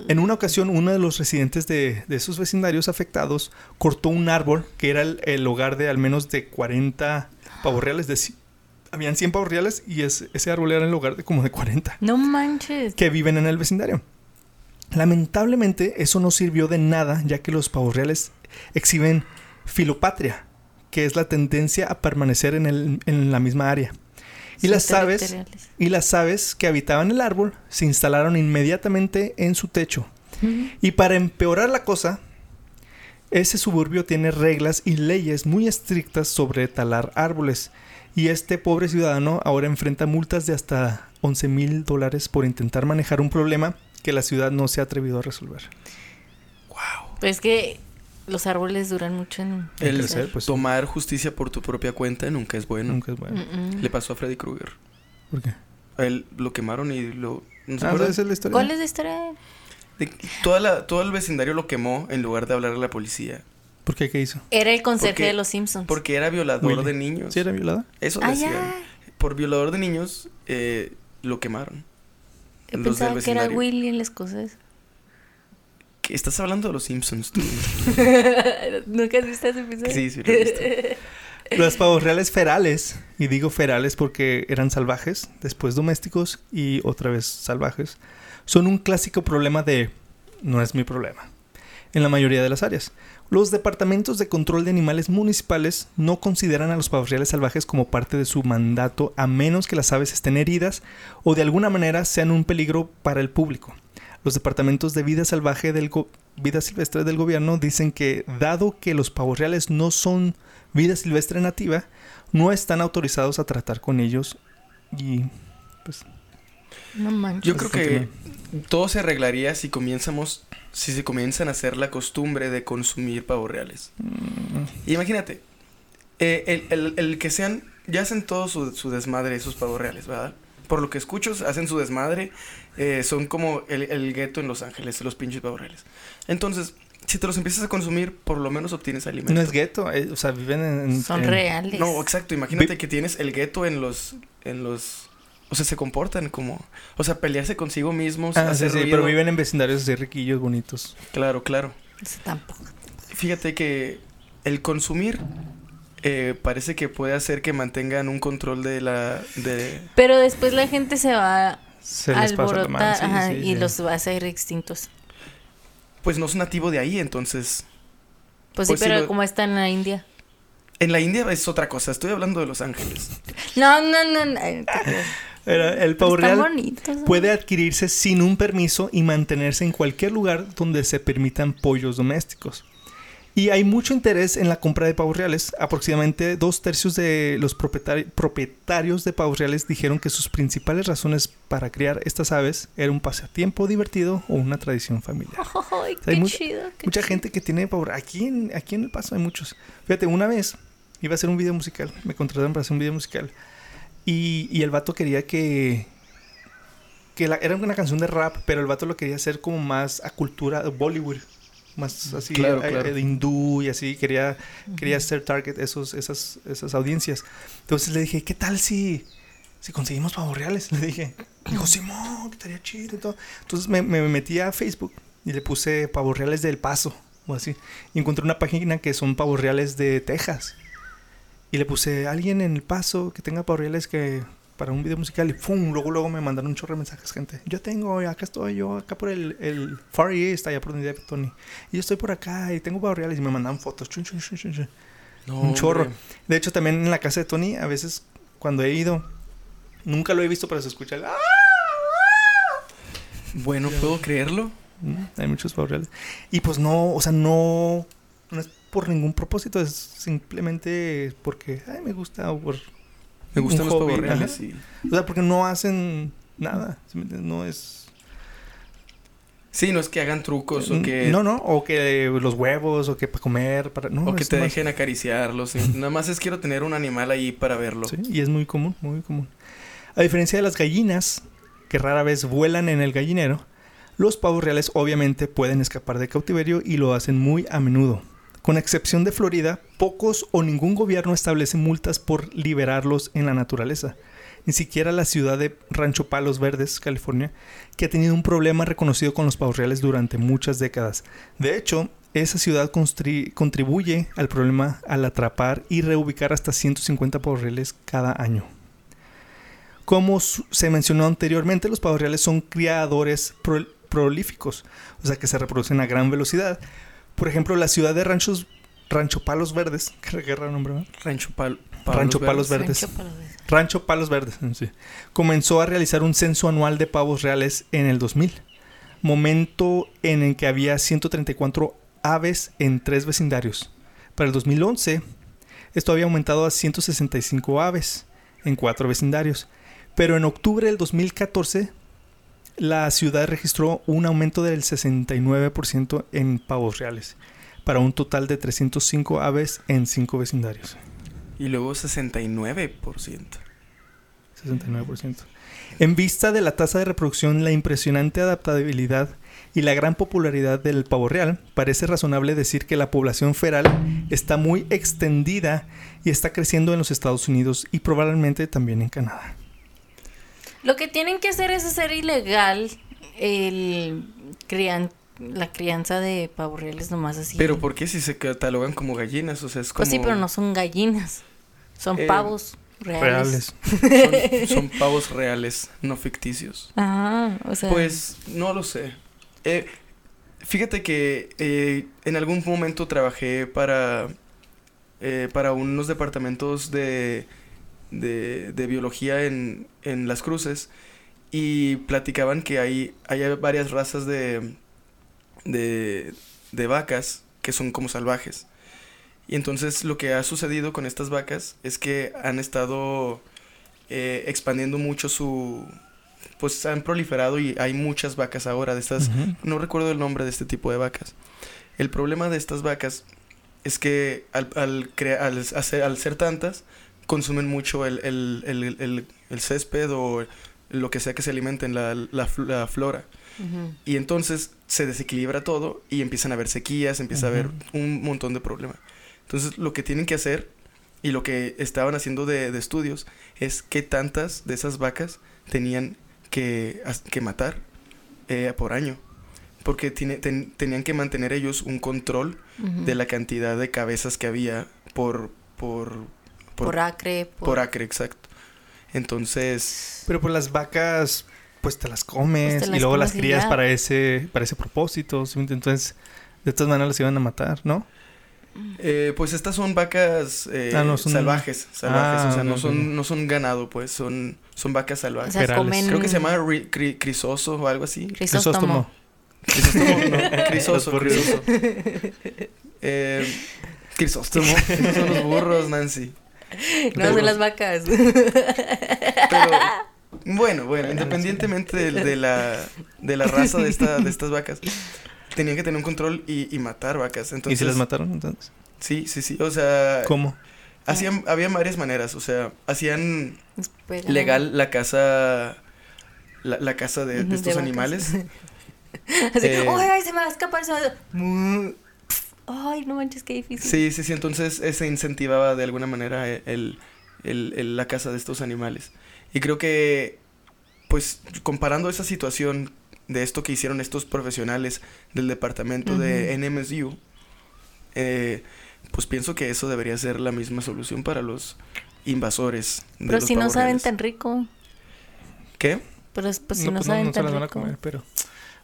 A: En una ocasión, uno de los residentes de, de esos vecindarios afectados cortó un árbol que era el, el hogar de al menos de 40 pavos reales. De, habían 100 pavos reales y es- ese árbol era el hogar de como de 40
C: No manches.
A: que viven en el vecindario. Lamentablemente, eso no sirvió de nada, ya que los pavos reales exhiben filopatria, que es la tendencia a permanecer en, el- en la misma área. Y las aves, y las aves que habitaban el árbol se instalaron inmediatamente en su techo. Y para empeorar la cosa, ese suburbio tiene reglas y leyes muy estrictas sobre talar árboles. Y este pobre ciudadano ahora enfrenta multas de hasta 11 mil dólares por intentar manejar un problema que la ciudad no se ha atrevido a resolver.
C: Pues es que los árboles duran mucho en
B: El
A: crecer, pues,
B: tomar justicia por tu propia cuenta nunca es bueno.
A: Nunca es bueno.
C: Mm, mm.
B: Le pasó a Freddy Krueger.
A: ¿Por qué?
B: A él lo quemaron y lo... ¿no se
A: Ah,
B: acuerdan?
A: esa es la historia.
C: ¿Cuál es la historia?
B: De- toda la, todo el vecindario lo quemó en lugar de hablar a la policía.
A: ¿Por qué? ¿Qué hizo?
C: Era el conserje
B: Porque-
C: de los Simpsons.
B: Porque era violador
A: Willy.
B: de niños.
A: ¿Sí era violada?
B: Eso
C: Ah,
B: hacían.
C: ya.
B: Por violador de niños, eh, lo quemaron.
C: Yo
B: los del
C: pensaba que era. Willy el escocés.
B: ¿Qué? ¿Estás hablando de los Simpsons tú?
C: ¿Nunca has visto ese episodio?
B: Sí, sí, lo he visto.
A: Los pavos reales ferales, y digo ferales porque eran salvajes, después domésticos y otra vez salvajes, son un clásico problema de no es mi problema en la mayoría de las áreas. Los departamentos de control de animales municipales no consideran a los pavos reales salvajes como parte de su mandato a menos que las aves estén heridas o de alguna manera sean un peligro para el público. Los departamentos de vida salvaje del go- vida silvestre del gobierno dicen que dado que los pavos reales no son vida silvestre nativa, no están autorizados a tratar con ellos y pues
C: No manches.
B: Yo creo que todo se arreglaría si comenzamos, si se comienzan a hacer la costumbre de consumir pavos reales.
A: mm,
B: Imagínate, eh, el, el- el que sean, ya hacen todo su, su desmadre esos pavos reales, ¿verdad? Por lo que escucho, hacen su desmadre, eh, son como el, el gueto en Los Ángeles, los pinches reales. Entonces, si te los empiezas a consumir, por lo menos obtienes alimento.
A: no es gueto, eh, o sea, viven en,
C: Son
A: en-
C: reales.
B: No, exacto, imagínate
A: Vi-
B: que tienes el gueto en los, en los, o sea, se comportan como, o sea, pelearse consigo mismos,
A: Ah, sí, sí,
B: ruido.
A: pero viven en vecindarios así riquillos, bonitos.
B: Claro, claro.
C: Eso tampoco.
B: Fíjate que el consumir eh, parece que puede hacer que mantengan un control de la... De...
C: Pero después la gente se va
A: Se les pasa la mano, sí,
C: ajá,
A: sí,
C: y
A: sí.
C: los va a hacer extintos.
B: Pues no es nativo de ahí, entonces...
C: Pues,
B: Pues
C: sí, pero
B: lo-
C: como está en la India.
B: En la India es otra cosa, estoy hablando de Los Ángeles.
C: No, no, no. no.
A: Era- el pavo puede adquirirse sin un permiso y mantenerse en cualquier lugar donde se permitan pollos domésticos. Y hay mucho interés en la compra de pavos reales. Aproximadamente dos tercios de los propietari- propietarios de pavos reales dijeron que sus principales razones para criar estas aves era un pasatiempo divertido o una tradición familiar.
C: Ay,
A: hay mu-
C: chido.
A: Mucha
C: chido.
A: gente que tiene pavos aquí en, aquí en El Paso hay muchos. Fíjate, una vez Iba a hacer un video musical. Me contrataron para hacer un video musical. Y, y el vato quería que. que la- era una canción de rap, pero el vato lo quería hacer como más a cultura Bollywood. Más así,
B: Claro,
A: eh,
B: claro.
A: de hindú y así. Quería, quería ser target esos, esas, esas audiencias. Entonces le dije, ¿qué tal si, si conseguimos pavos reales? Le dije. Dijo, Simón, que estaría chido y todo. Entonces me, me metí a Facebook y le puse pavos reales del Paso o así. Y encontré una página que son pavos reales de Texas. Y le puse alguien en el Paso que tenga pavos reales que para un video musical y ¡pum! Luego, luego me mandaron un chorro de mensajes, gente. Yo tengo, acá estoy yo, acá por el, el Far East, allá por donde vive Tony. Y yo estoy por acá y tengo pavos reales y me mandan fotos. Chun, chun, chun.
B: No,
A: Un chorro.
B: hombre.
A: De hecho, también en la casa de Tony, a veces cuando he ido, nunca lo he visto, pero se escucha el... ¡ah!
B: Bueno, ¿puedo creerlo?
A: Mm, Hay muchos pavos reales. Y pues no, o sea, no, no es por ningún propósito, es simplemente porque, ay, me gusta, o por,
B: Me gustan los pavos reales y...
A: o sea, porque no hacen nada, ¿sí no es...
B: Sí, no es que hagan trucos o que...
A: No, no, o que los huevos, o que para comer, para... No,
B: o que te
A: nomás-
B: dejen acariciarlos. sí. Nada más es quiero tener un animal ahí para verlo.
A: Sí, y es muy común, muy común. A diferencia de las gallinas, que rara vez vuelan en el gallinero, los pavos reales obviamente pueden escapar de cautiverio y lo hacen muy a menudo. Con excepción de Florida, pocos o ningún gobierno establece multas por liberarlos en la naturaleza. Ni siquiera la ciudad de Rancho Palos Verdes, California, que ha tenido un problema reconocido con los pavos reales durante muchas décadas. De hecho, esa ciudad contribuye al problema al atrapar y reubicar hasta 150 pavos reales cada año. Como se mencionó anteriormente, los pavos reales son criadores pro- prolíficos, o sea que se reproducen a gran velocidad. Por ejemplo, la ciudad de Ranchos, Rancho Palos Verdes, qué raro nombre.
B: Rancho Pal...
A: Rancho Palos Verdes.
C: Rancho Palos Verdes.
A: Rancho Palos Verdes, sí. Comenzó a realizar un censo anual de pavos reales en el 2000, momento en el que había 134 aves en tres vecindarios. Para el 2011, esto había aumentado a 165 aves en cuatro vecindarios. Pero en octubre del 2014, la ciudad registró un aumento del 69% en pavos reales, para un total de 305 aves en cinco vecindarios.
B: Y luego 69%.
A: 69%. En vista de la tasa de reproducción, la impresionante adaptabilidad y la gran popularidad del pavo real, parece razonable decir que la población feral está muy extendida y está creciendo en los Estados Unidos y probablemente también en Canadá.
C: Lo que tienen que hacer es hacer ilegal el crian la crianza de pavos reales nomás así.
B: Pero ¿por qué si se catalogan como gallinas? O sea, es como...
C: Pues sí, pero no son gallinas. Son
B: Eh,
C: pavos reales.
A: Reales.
B: Son, son pavos reales, no ficticios.
C: Ah, o sea.
B: Pues no lo sé. Eh, fíjate que eh, en algún momento trabajé para, eh, para unos departamentos de, de, de biología en, en Las Cruces y platicaban que hay, hay varias razas de, de, de vacas que son como salvajes. Y entonces lo que ha sucedido con estas vacas es que han estado eh, expandiendo mucho su... Pues han proliferado y hay muchas vacas ahora de estas... No recuerdo el nombre de este tipo de vacas. El problema de estas vacas es que al, al, crea- al, hacer- al ser tantas, consumen mucho el, el, el, el- el césped o lo que sea que se alimenten, la, la, fl- la flora.
C: ujú.
B: Y entonces se desequilibra todo y empiezan a haber sequías, empieza a haber un montón de problemas. Entonces lo que tienen que hacer y lo que estaban haciendo de, de estudios es qué tantas de esas vacas tenían que, que matar eh, por año. Porque tiene- ten- tenían que mantener ellos un control de la cantidad de cabezas que había por, por,
C: por,
B: por,
C: acre. Por,
B: por acre, exacto. Entonces,
A: Pero pues las vacas, pues te las comes
C: Pues te
A: y luego las
C: comes
A: crías para ese, para ese propósito. Entonces, de todas maneras las iban a matar, ¿no?
B: eh, pues estas son vacas eh,
A: Ah, no, son-
B: salvajes, salvajes,
A: Ah,
B: o sea, no son, no son ganado, pues, son, son vacas
C: o
B: salvajes.
C: sea, comen.
B: Creo que se llama ri- cri- crisoso o algo así.
C: Crisóstomo.
B: Crisóstomo, no, crisoso, crisoso. Eh, crisóstomo, esos son los burros, Nancy.
C: No, son las vacas.
B: Pero, bueno, bueno, independientemente de, de la, de la raza de, esta, de estas vacas, tenían que tener un control y, y matar vacas. Entonces,
A: ¿Y si las mataron entonces?
B: Sí, sí, sí, o sea,
A: ¿Cómo?
B: hacían, había varias maneras, o sea, hacían legal la casa, la, la casa de, estos animales.
C: Así,
B: Eh,
C: ¡ay, ay, se me va a escapar! Se me va a... Ay, no manches, qué difícil.
B: Sí, sí, sí, entonces se incentivaba de alguna manera el, el- el- la caza de estos animales. Y creo que, pues, comparando esa situación de esto que hicieron estos profesionales del departamento de NMSU, eh, pues pienso que eso debería ser la misma solución para los invasores. De
C: Pero
B: los
C: si no saben
B: reales.
C: tan rico.
B: ¿Qué?
C: Pero pues si
A: no,
C: no,
A: pues no,
C: saben
A: no se
C: tan
A: las van a comer, pero...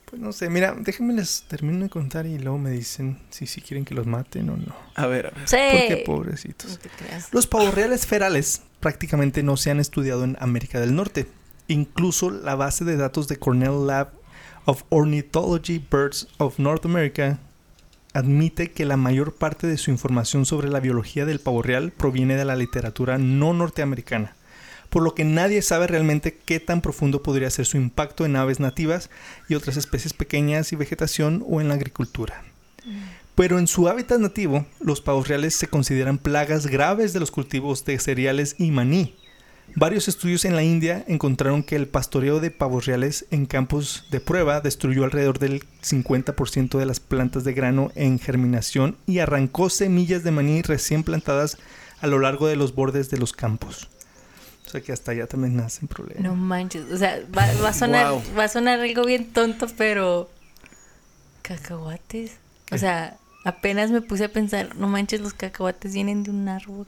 A: Pues no sé, mira, déjenme les termino de contar y luego me dicen si sí quieren que los maten o no.
B: A ver, a ver.
C: Sí.
A: Porque
C: No
A: pobrecitos.
C: te creas.
A: Los pavos reales ferales prácticamente no se han estudiado en América del Norte. Incluso la base de datos de Cornell Lab of Ornithology Birds of North America admite que la mayor parte de su información sobre la biología del pavo real proviene de la literatura no norteamericana, por lo que nadie sabe realmente qué tan profundo podría ser su impacto en aves nativas y otras especies pequeñas y vegetación o en la agricultura. Pero en su hábitat nativo, los pavos reales se consideran plagas graves de los cultivos de cereales y maní. Varios estudios en la India encontraron que el pastoreo de pavos reales en campos de prueba destruyó alrededor del 50% de las plantas de grano en germinación y arrancó semillas de maní recién plantadas a lo largo de los bordes de los campos. O sea que hasta allá también nacen problemas.
C: No manches. O sea, va, va a sonar, va a sonar algo bien tonto, pero. Cacahuates. O sea, apenas me puse a pensar, no manches, los cacahuates vienen de un árbol,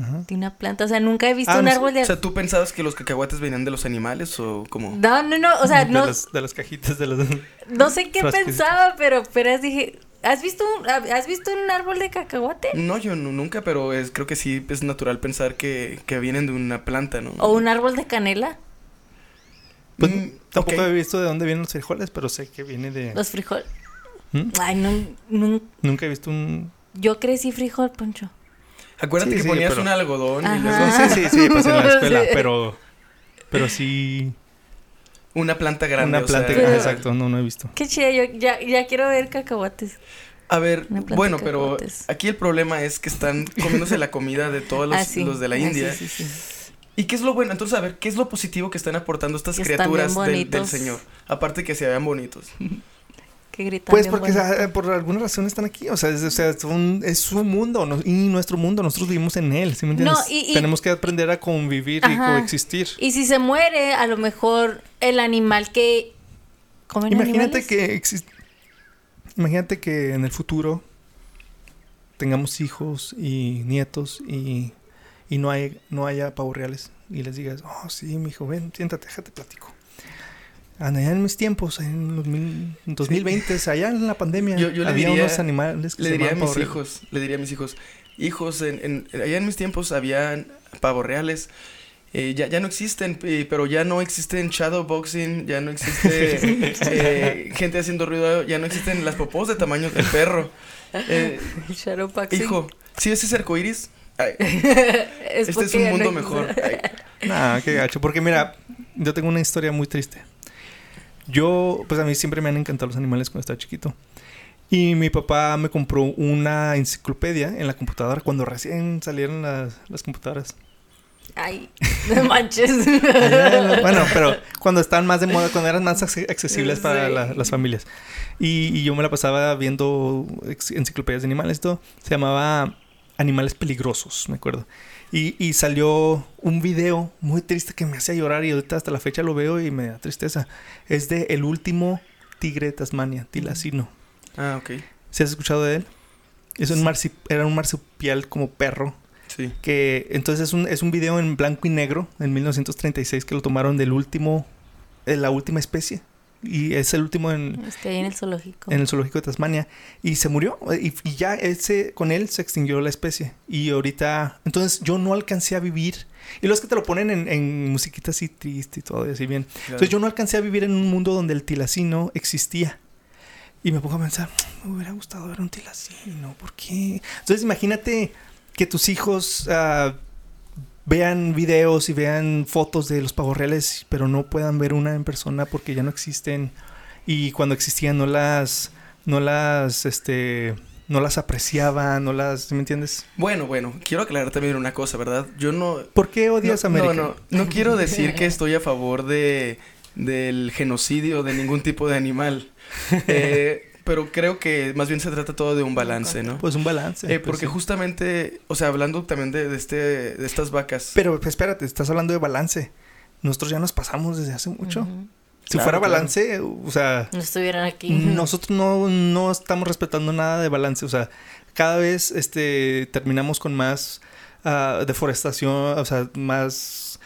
A: Ajá.
C: de una planta. O sea, nunca he visto
A: Ah,
C: un
A: no sé.
C: árbol de.
B: O sea, ¿tú pensabas que los cacahuates venían de los animales o cómo?
C: no, no, no. O sea,
A: de,
C: no,
A: las, de las cajitas de los...
C: no sé qué pensaba, pero apenas dije. ¿Has visto, un, ¿Has visto un árbol de cacahuate?
B: No, yo no- nunca, pero es, creo que sí es natural pensar que, que vienen de una planta, ¿no?
C: ¿O un árbol de canela?
A: Pues,
B: Mm,
A: tampoco
B: ok.
A: he visto de dónde vienen los frijoles, pero sé que viene de...
C: Los frijoles.
A: ¿Mm?
C: Ay, no, no.
A: Nunca he visto un...
C: Yo crecí frijol, Poncho.
B: Acuérdate
A: Sí,
B: que
A: sí,
B: ponías
A: pero-
B: un algodón y luego.
A: Sí, sí, sí, pues en la escuela,
C: Sí.
A: pero... Pero sí...
B: una planta grande.
A: una
B: o sea,
A: planta,
C: Pero-
A: exacto, no, no he visto.
C: Qué chido, yo ya, ya quiero ver cacahuates.
B: A ver, bueno, pero aquí el problema es que están comiéndose la comida de todos los,
C: Ah, sí.
B: los de la
C: Ah,
B: India.
C: sí, sí, sí.
B: ¿Y qué es lo bueno? Entonces, a ver, ¿qué es lo positivo que están aportando estas
C: Que están
B: criaturas
C: bien
B: del, del. Señor? Aparte que se vean bonitos.
C: Que gritan
A: Pues porque ah, por alguna razón están aquí, o sea, es, o sea, son- es su mundo no- y nuestro mundo, nosotros vivimos en él, ¿sí me entiendes?
C: No, y- y-
A: Tenemos que aprender a convivir y coexistir.
C: Y si se muere, a lo mejor el animal que... ¿Comen
A: Imagínate
C: animales?
A: que exist- imagínate que en el futuro tengamos hijos y nietos y, y no hay no haya pavos reales y les digas, "Oh, sí, mi hijo, ven, siéntate, déjate platico." Allá en mis tiempos, en los mil- 2020, allá en la pandemia,
B: Yo- yo le
A: había
B: diría-
A: unos animales que
B: Le
A: se
B: diría a mis hijos, le diría a mis hijos, hijos, en, en- allá en mis tiempos habían pavos reales. eh, ya, ya no existen, eh, pero ya no existen shadowboxing, ya no existe eh, gente haciendo ruido, ya no existen las popós de tamaño del perro. Eh,
C: Shadowboxing.
B: hijo, ¿sí ves ese? Ay,
C: Es
B: este es un
C: no
B: mundo mejor. Ay,
A: Nah, qué gacho. Porque mira, yo tengo una historia muy triste. Yo, pues a mí siempre me han encantado los animales cuando estaba chiquito. Y mi papá me compró una enciclopedia en la computadora cuando recién salieron las, las computadoras.
C: Ay, no manches.
A: Bueno, pero cuando estaban más de moda, cuando eran más acce- accesibles para
C: Sí.
A: la- las familias. Y, y yo me la pasaba viendo enciclopedias de animales, todo. Se llamaba Animales Peligrosos, me acuerdo. Y, y salió un video muy triste que me hacía llorar y ahorita hasta la fecha lo veo y me da tristeza. Es de El último tigre de Tasmania, Tilacino.
B: Ah, ok.
A: ¿Se has escuchado de él? Es un era un marsupial como perro
B: Sí.
A: que entonces es un, es un video en blanco y negro en 1936 que lo tomaron del último, de la última especie. Y es el último en,
C: Es que ahí en el zoológico.
A: en el zoológico de Tasmania. Y se murió. Y, y ya ese, con él se extinguió la especie. Y ahorita, entonces yo no alcancé a vivir. Y los que te lo ponen en, en musiquita así triste y todo, y así bien. Entonces yo no alcancé a vivir en un mundo donde el tilacino existía. Y me pongo a pensar, me hubiera gustado ver un tilacino, ¿por qué? Entonces imagínate que tus hijos ah, vean videos y vean fotos de los pavos reales, pero no puedan ver una en persona porque ya no existen. Y cuando existían no las, no las, este, no las apreciaba, no las, ¿sí ¿me entiendes?
B: Bueno, bueno, quiero aclarar también una cosa, ¿verdad? Yo no...
A: ¿Por qué odias
B: no,
A: América?
B: No, no, no quiero decir que estoy a favor de del genocidio de ningún tipo de animal. Eh, pero creo que más bien se trata todo de un balance, ¿no?
A: Pues un balance.
B: Eh,
A: pues
B: porque
A: sí.
B: justamente, o sea, hablando también de, de este, de estas vacas.
A: Pero pues, espérate, estás hablando de balance. Nosotros ya nos pasamos desde hace mucho. Si
B: Claro,
A: fuera
B: claro.
A: balance, o sea,
C: No estuvieran aquí.
A: nosotros no, no estamos respetando nada de balance. O sea, cada vez este, terminamos con más ah, deforestación, o sea, más...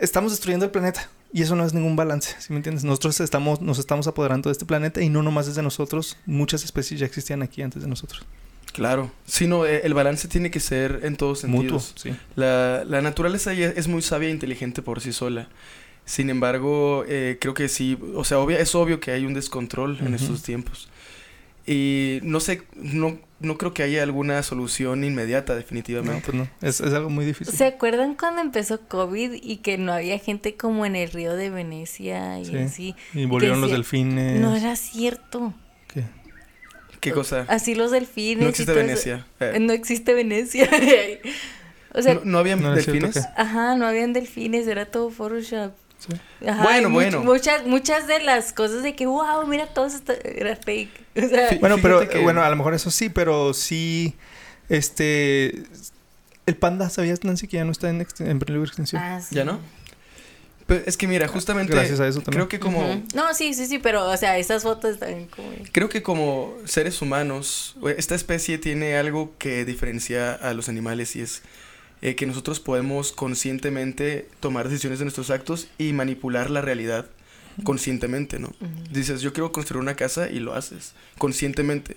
A: Estamos destruyendo el planeta. Y eso no es ningún balance, ¿sí me entiendes? Nosotros estamos, nos estamos apoderando de este planeta y no nomás desde nosotros. Muchas especies ya existían aquí antes de nosotros.
B: Claro. Sí, no, eh, el balance tiene que ser en todos
A: Mutuo,
B: sentidos.
A: sí.
B: La, la naturaleza ya es muy sabia e inteligente por sí sola. Sin embargo, eh, creo que sí, o sea, obvia- es obvio que hay un descontrol en estos tiempos. Y no sé, no, no creo que haya alguna solución inmediata,
A: No,
B: definitivamente.
A: pues no. Es, es algo muy difícil.
C: ¿Se acuerdan cuando empezó COVID y que no había gente como en el río de Venecia y
A: Sí.
C: así?
A: Y volvieron los
C: decía-
A: delfines.
C: No era cierto.
A: ¿Qué?
B: ¿Qué cosa?
C: Así los delfines.
B: No existe. Venecia. Eh,
C: No existe Venecia. o sea,
B: no, no había
A: No, es cierto
B: delfines?
C: ajá, no habían delfines, era todo Photoshop.
A: Sí.
C: Ajá,
B: Bueno,
C: y
B: bueno.
C: Muchas, muchas de las cosas de que, wow, mira, todo esto era fake. O sea,
B: Sí.
A: Bueno, pero
B: que-
A: bueno, a lo mejor eso sí, pero sí, este, el panda, ¿sabías Nancy que ya no está en, en peligro de extinción?
C: ah, sí.
B: ¿Ya no? Pero es que mira, justamente
A: Gracias a eso también.
B: creo que como.
C: No, sí, sí, sí, pero, o sea, esas fotos también como...
B: creo que como seres humanos, eh, esta especie tiene algo que diferencia a los animales y es eh, que nosotros podemos conscientemente tomar decisiones de nuestros actos y manipular la realidad conscientemente, ¿no? Dices, yo quiero construir una casa y lo haces conscientemente.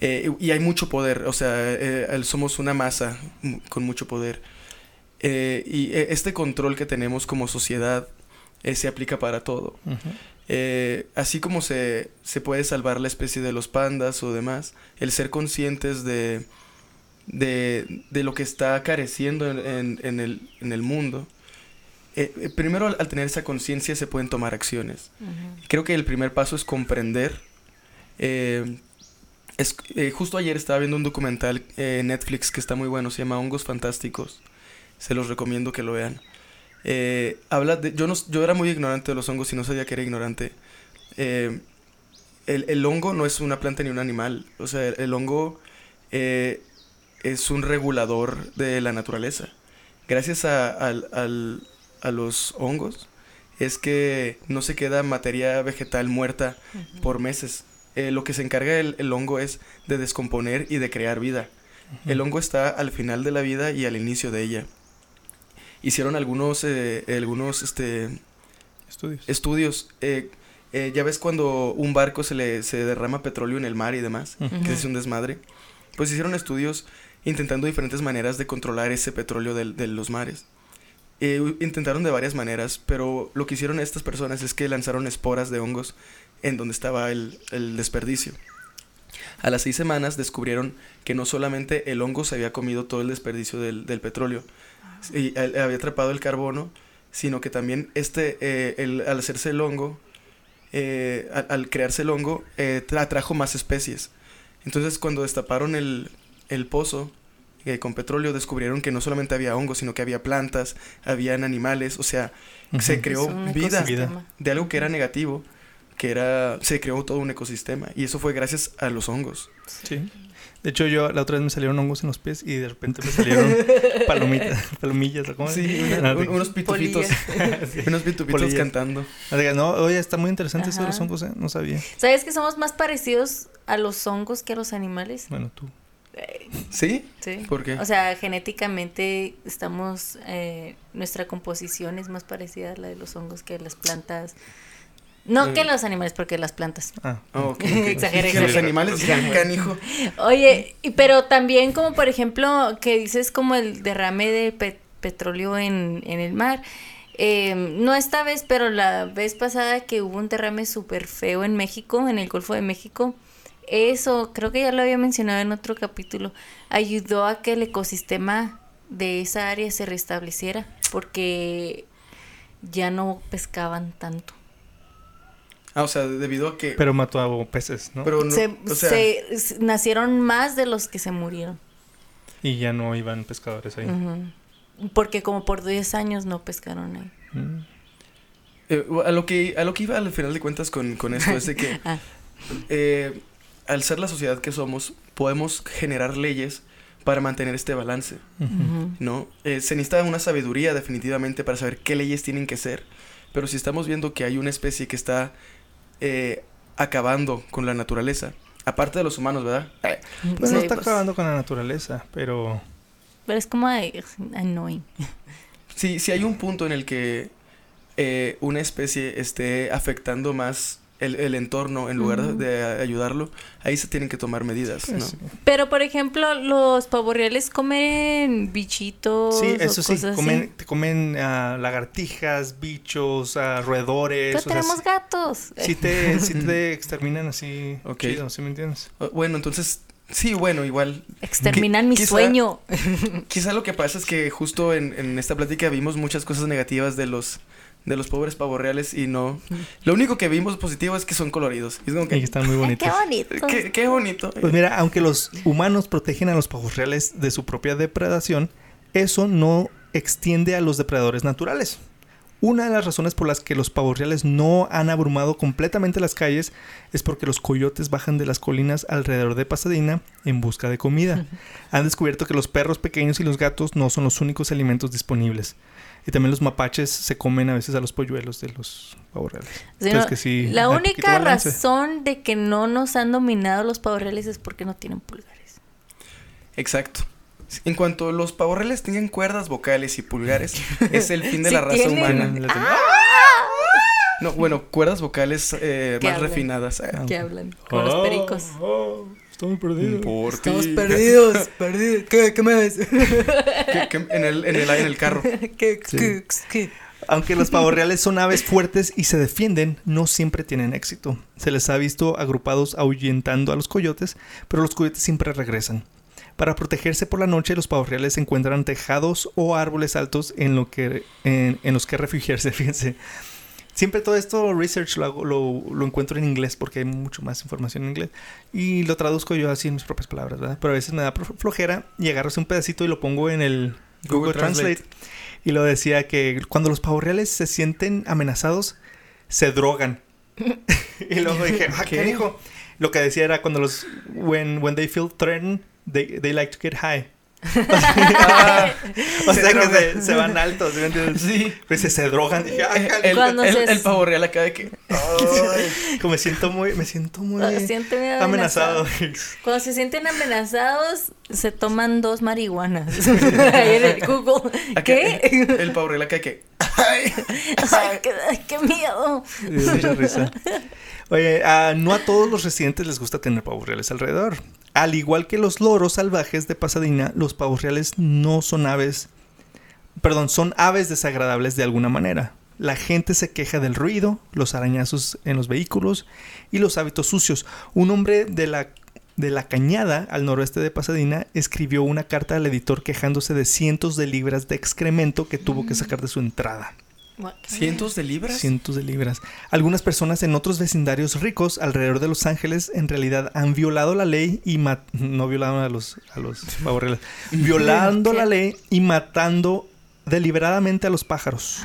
B: Eh, y hay mucho poder, o sea, eh, somos una masa con mucho poder. Eh, y este control que tenemos como sociedad se aplica para todo. Así como se, se puede salvar la especie de los pandas o demás, el ser conscientes de, de, de lo que está careciendo en, en- en el, en el mundo. Eh, eh, primero, al, al tener esa conciencia se pueden tomar acciones. Creo que el primer paso es comprender. eh, es- justo ayer estaba viendo un documental en Netflix que está muy bueno, se llama Hongos Fantásticos. Se los recomiendo que lo vean. Habla de, yo, no, yo era muy ignorante de los hongos y no sabía que era ignorante. El, el hongo no es una planta ni un animal. O sea, el, el hongo eh, es un regulador de la naturaleza. Gracias a, a los hongos es que no se queda materia vegetal muerta por meses. Eh, lo que se encarga el, el hongo es de descomponer y de crear vida. El hongo está al final de la vida y al inicio de ella. Hicieron algunos, eh, algunos este,
A: Estudios.
B: estudios. eh, eh, ya ves cuando un barco se le se derrama petróleo en el mar y demás,
A: Ujú.
B: que es un desmadre. Pues hicieron estudios intentando diferentes maneras de controlar ese petróleo de, los mares. Eh, intentaron de varias maneras, pero lo que hicieron estas personas es que lanzaron esporas de hongos en donde estaba el, el desperdicio. A las seis semanas descubrieron que no solamente el hongo se había comido todo el desperdicio del, del petróleo y eh, había atrapado el carbono, sino que también este, eh, el- al hacerse el hongo, eh, al, al crearse el hongo, eh, tra- atrajo más especies. Entonces cuando destaparon el, el pozo eh, con petróleo, descubrieron que no solamente había hongos, sino que había plantas, habían animales, o sea, se creó vida de algo que era negativo, que era, se creó todo un ecosistema. Y eso fue gracias a los hongos.
A: Sí. De hecho, yo la otra vez me salieron hongos en los pies y de repente me salieron palomitas, palomillas, ¿o ¿cómo?
B: Sí,
A: Ah,
B: una- un- unos pitufitos,
A: sí.
B: unos pitufitos
A: Polillas.
B: cantando.
A: Ah, No, oye, está muy interesante eso de los hongos, ¿eh? No sabía.
C: ¿Sabes que somos más parecidos a los hongos que a los animales?
A: Bueno, tú.
B: ¿Sí?
C: Sí.
B: ¿Por qué?
C: O sea, genéticamente estamos, eh, nuestra composición es más parecida a la de los hongos que las plantas. No
B: Mm.
C: que los animales, porque las plantas.
A: Ah,
B: Ah, ok.
C: Exageré,
B: Que los animales ya, canijo.
C: Oye, y- pero también como por ejemplo que dices como el derrame de pe- petróleo en, en el mar. Eh, no esta vez, pero la vez pasada que hubo un derrame súper feo en México, en el Golfo de México, eso creo que ya lo había mencionado en otro capítulo, ayudó a que el ecosistema de esa área se restableciera porque ya no pescaban tanto.
B: Ah, o sea, debido a que...
A: Pero mató a peces, ¿no?
B: pero no-
C: se,
B: o sea,
C: se- nacieron más de los que se murieron.
A: Y ya no iban pescadores ahí.
C: Porque como por 10 años no pescaron ahí.
A: Mm.
B: eh, a, lo que, a lo que iba al final de cuentas con, con esto es de que
C: Ah.
B: eh, al ser la sociedad que somos, podemos generar leyes para mantener este balance. ¿no? Eh, se necesita una sabiduría definitivamente para saber qué leyes tienen que ser, pero si estamos viendo que hay una especie que está eh, acabando con la naturaleza, aparte de los humanos, ¿verdad? Eh,
A: Pues
C: Sí,
A: no está
C: pues,
A: acabando con la naturaleza, pero...
C: Pero es como annoying.
B: Si, si hay un punto en el que eh, una especie esté afectando más el, el entorno en lugar de- ayudarlo, ahí se tienen que tomar medidas, ¿no?
A: Sí,
C: Pero por ejemplo, los pavorreales comen bichitos.
A: Sí,
C: o
A: eso sí,
C: cosas así.
A: comen, te comen ah, lagartijas, bichos, ah, roedores.
C: Pero
A: o
C: tenemos gatos.
A: sí te, sí te exterminan así
B: Ok.
A: chido, ¿sí me entiendes?
B: Bueno, entonces, sí, bueno, igual.
C: Exterminan mi
B: quizá-
C: sueño.
B: Quizá lo que pasa es que justo en, en esta plática vimos muchas cosas negativas de los de los pobres pavos reales y no. Lo único que vimos positivo es que son coloridos. Y es como
A: Y
B: que,
A: están muy
C: Ay,
A: bonitos.
C: qué bonito.
B: qué, qué bonito.
A: Pues mira, aunque los humanos protegen a los pavos reales de su propia depredación, eso no extiende a los depredadores naturales. Una de las razones por las que los pavos reales no han abrumado completamente las calles es porque los coyotes bajan de las colinas alrededor de Pasadena en busca de comida. Han descubierto que los perros pequeños y los gatos no son los únicos alimentos disponibles. Y también los mapaches se comen a veces a los polluelos de los pavos reales.
C: Sí,
A: Entonces
C: no,
A: que sí,
C: la única razón de que no nos han dominado los pavorreales es porque no tienen pulgares.
B: Exacto. En cuanto los pavos reales tengan cuerdas vocales y pulgares, es el fin de
C: Sí
B: la raza
C: tienen.
B: humana.
A: Les-
B: No, bueno, cuerdas vocales eh,
C: ¿Qué
B: más
C: hablan?
B: refinadas. eh.
C: Que hablan con los pericos.
A: Oh, estamos perdidos.
B: Por
C: Estamos
B: ti.
C: perdidos, perdidos. ¿Qué, qué más?
B: Que- que en, el, en, el, en el carro.
C: ¿Qué,
A: Sí.
C: qué, qué?
A: Aunque los pavos reales son aves fuertes y se defienden, no siempre tienen éxito. Se les ha visto agrupados ahuyentando a los coyotes, pero los coyotes siempre regresan. Para protegerse por la noche, los pavos reales encuentran tejados o árboles altos en, lo que, en, en los que refugiarse, fíjense. Siempre todo esto research lo, hago- lo, lo encuentro en inglés porque hay mucho más información en inglés. Y lo traduzco yo así en mis propias palabras, ¿verdad? Pero a veces me da flojera y agarro un pedacito y lo pongo en el Google,
B: Google
A: Translate.
B: Translate.
A: Y lo decía que cuando los pavos reales se sienten amenazados, se drogan. y luego dije, ah, ¿qué
B: ¿Qué?
A: dijo? Lo que decía era cuando los, when, when they feel threatened, they, they like to get high.
B: Ah,
A: O
B: Se
A: sea que se, se van altos, ¿sí me entiendes?
B: sí.
A: Pues se, se drogan. Dije, ah,
B: El, el,
C: Cuando
B: el-
C: se-
B: el pavo real acá de que.
A: Ay, como me siento muy, me siento muy
C: muy
A: amenazado.
C: Cuando se sienten amenazados, se toman dos marihuanas. Ahí en el Google.
B: acá,
C: ¿Qué?
B: El pavo real acá de que. Ay,
C: Ay, qué, miedo.
A: Mucha risa. Oye, ah, no a todos los residentes les gusta tener pavos reales alrededor. Al igual que los loros salvajes de Pasadena, los pavos reales no son aves, perdón, son aves desagradables de alguna manera. La gente se queja del ruido, los arañazos en los vehículos y los hábitos sucios. Un hombre de la, de la cañada al noroeste de Pasadena escribió una carta al editor quejándose de cientos de libras de excremento que tuvo que sacar de su entrada.
B: ¿Cientos de libras?
A: Cientos de libras. Algunas personas en otros vecindarios ricos alrededor de Los Ángeles en realidad han violado la ley y no violaron a los a los reales, violando la ley y matando deliberadamente a los pájaros.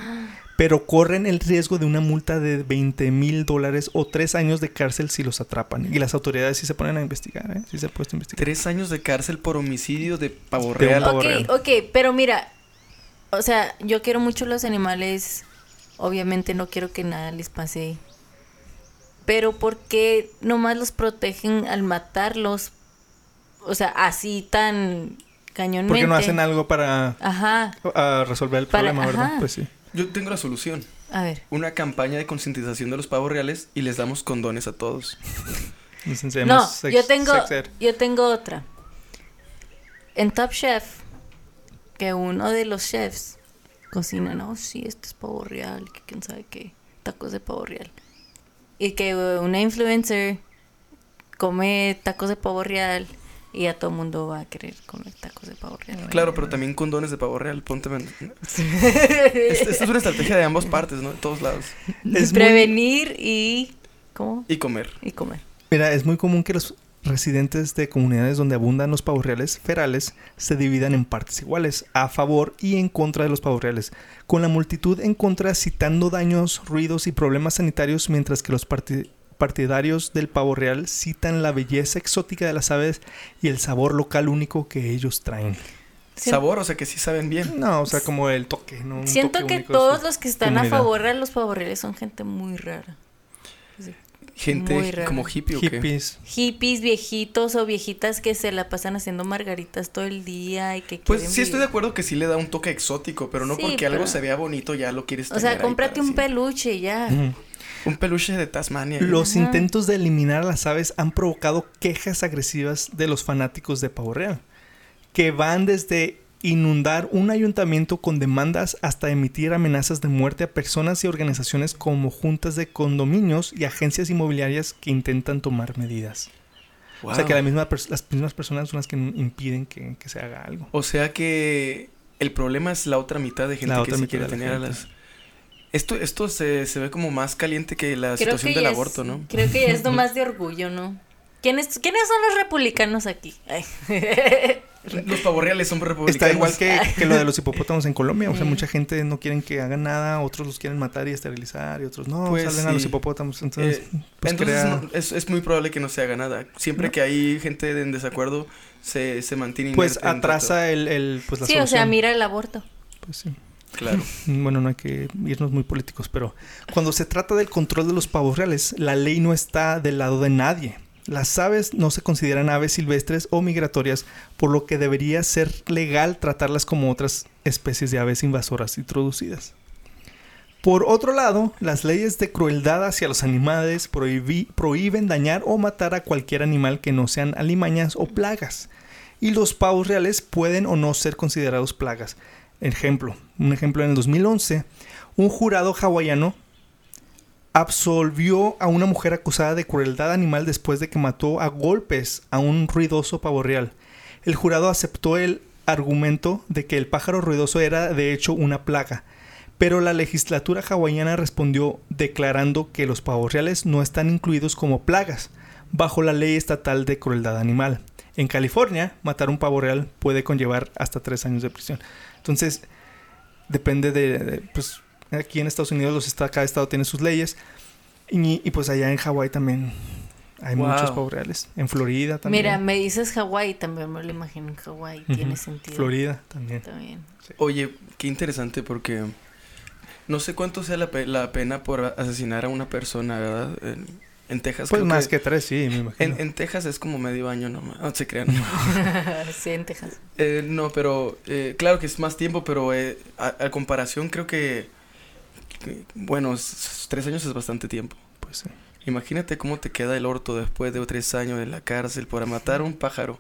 A: Pero corren el riesgo de una multa de 20 mil dólares o tres años de cárcel si los atrapan. Y las autoridades sí se ponen a investigar, ¿eh? Sí se han puesto a investigar.
B: Tres años de cárcel por homicidio de pavo
A: De un
B: real.
A: pavo
C: Ok, ok, pero mira, o sea, yo quiero mucho los animales, obviamente no quiero que nada les pase, pero ¿por qué nomás los protegen al matarlos? O sea, así tan cañonmente.
A: ¿Por qué no hacen algo para
C: Ajá,
A: resolver el
C: Para-
A: problema, verdad?
C: ajá.
A: Pues sí.
B: Yo tengo la solución.
C: a ver.
B: Una campaña de concientización de los pavos reales y les damos condones a todos.
A: Nos
C: No, yo tengo, yo tengo otra. En Top Chef, que uno de los chefs cocina, no, sí, esto es pavo real, que quién sabe qué, tacos de pavo real. Y que una influencer come tacos de pavo real y a todo el mundo va a querer comer tacos de pavo real.
B: Claro, pero también condones de pavo real. Ponte. men- Esta es una estrategia de ambas partes, ¿no? De todos lados.
A: Es muy-
C: Prevenir y ¿Cómo?
B: Y comer.
C: Y comer.
A: Mira, es muy común que los residentes de comunidades donde abundan los pavos reales ferales se dividan en partes iguales, a favor y en contra de los pavos reales, con la multitud en contra citando daños, ruidos y problemas sanitarios, mientras que los parti- partidarios del pavo real citan la belleza exótica de las aves y el sabor local único que ellos traen.
B: Sabor, o sea que sí saben bien.
A: No, o sea, como el toque,
C: Siento
A: toque
C: que todos los que están a favor de los pavorreales son gente muy rara.
B: Gente como hippie o qué.
A: Hippies.
C: Hippies, viejitos o viejitas que se la pasan haciendo margaritas todo el día y que
B: Pues sí estoy de
C: vivir.
B: acuerdo que sí le da un toque exótico, pero no
C: Sí,
B: porque algo
C: pero-
B: se vea bonito ya lo quieres
C: O
B: tener
C: sea,
B: ahí
C: cómprate un
B: siempre.
C: peluche ya.
A: Ujú.
B: Un peluche de Tasmania.
A: Los
C: Ajá.
A: intentos de eliminar a las aves han provocado quejas agresivas de los fanáticos de pavo real, que van desde inundar un ayuntamiento con demandas hasta emitir amenazas de muerte a personas y organizaciones como juntas de condominios y agencias inmobiliarias que intentan tomar medidas. O sea que la misma pers- las mismas personas son las que impiden que, que se haga algo.
B: O sea que el problema es la otra mitad de gente
A: La
B: que sí
A: mitad
B: quiere tener a las... Esto, esto se, se ve como más caliente que la
C: Creo
B: situación
C: que
B: del
C: es-
B: aborto, ¿no?
C: Creo que ya es nomás de orgullo, ¿no? ¿Quiénes, ¿Quiénes son los republicanos aquí?
B: Los pavorreales son republicanos.
A: Está igual que, que lo de los hipopótamos en Colombia. O sea,
C: Mm.
A: mucha gente no quieren que hagan nada, otros los quieren matar y esterilizar, y otros no,
B: Pues
A: salen a los hipopótamos. Entonces,
B: Eh,
A: pues
B: Entonces no- es, es muy probable que no se haga nada. Siempre
A: No.
B: que hay gente en desacuerdo, se, se mantiene
A: pues atrasa el, el, pues la
C: sí, o sea, mira el aborto.
A: Pues sí.
B: Claro.
A: Bueno, no hay que irnos muy políticos, pero cuando se trata del control de los pavos reales, la ley no está del lado de nadie. Las aves no se consideran aves silvestres o migratorias, por lo que debería ser legal tratarlas como otras especies de aves invasoras introducidas. Por otro lado, las leyes de crueldad hacia los animales prohíben dañar o matar a cualquier animal que no sean alimañas o plagas. Y los pavos reales pueden o no ser considerados plagas. Ejemplo, un ejemplo en el 2011, un jurado hawaiano absolvió a una mujer acusada de crueldad animal después de que mató a golpes a un ruidoso pavo real. El jurado aceptó el argumento de que el pájaro ruidoso era de hecho una plaga, pero la legislatura hawaiana respondió declarando que los pavos reales no están incluidos como plagas bajo la ley estatal de crueldad animal. En California, matar un pavo real puede conllevar hasta tres años de prisión. Entonces, depende de, de, pues, aquí en Estados Unidos, los esta- cada estado tiene sus leyes. Y, y, pues allá en Hawái también hay
B: Wow.
A: muchos pavos reales. En Florida también.
C: Mira, me dices Hawái, también me lo imagino en Hawái. Tiene sentido.
A: Florida también.
C: También.
B: Oye, qué interesante porque no sé cuánto sea la, pe- la pena por asesinar a una persona, ¿verdad? En, en Texas.
A: Pues
B: creo
A: más que, tres, sí, me imagino.
B: En, en Texas es como medio año nomás. No se crean.
C: sí, en Texas.
B: Eh, no, pero eh, claro que es más tiempo, pero eh, a, a comparación creo que, que, bueno, tres años es bastante tiempo.
A: Pues sí.
B: Imagínate cómo te queda el orto después de tres años en la cárcel por matar a un pájaro.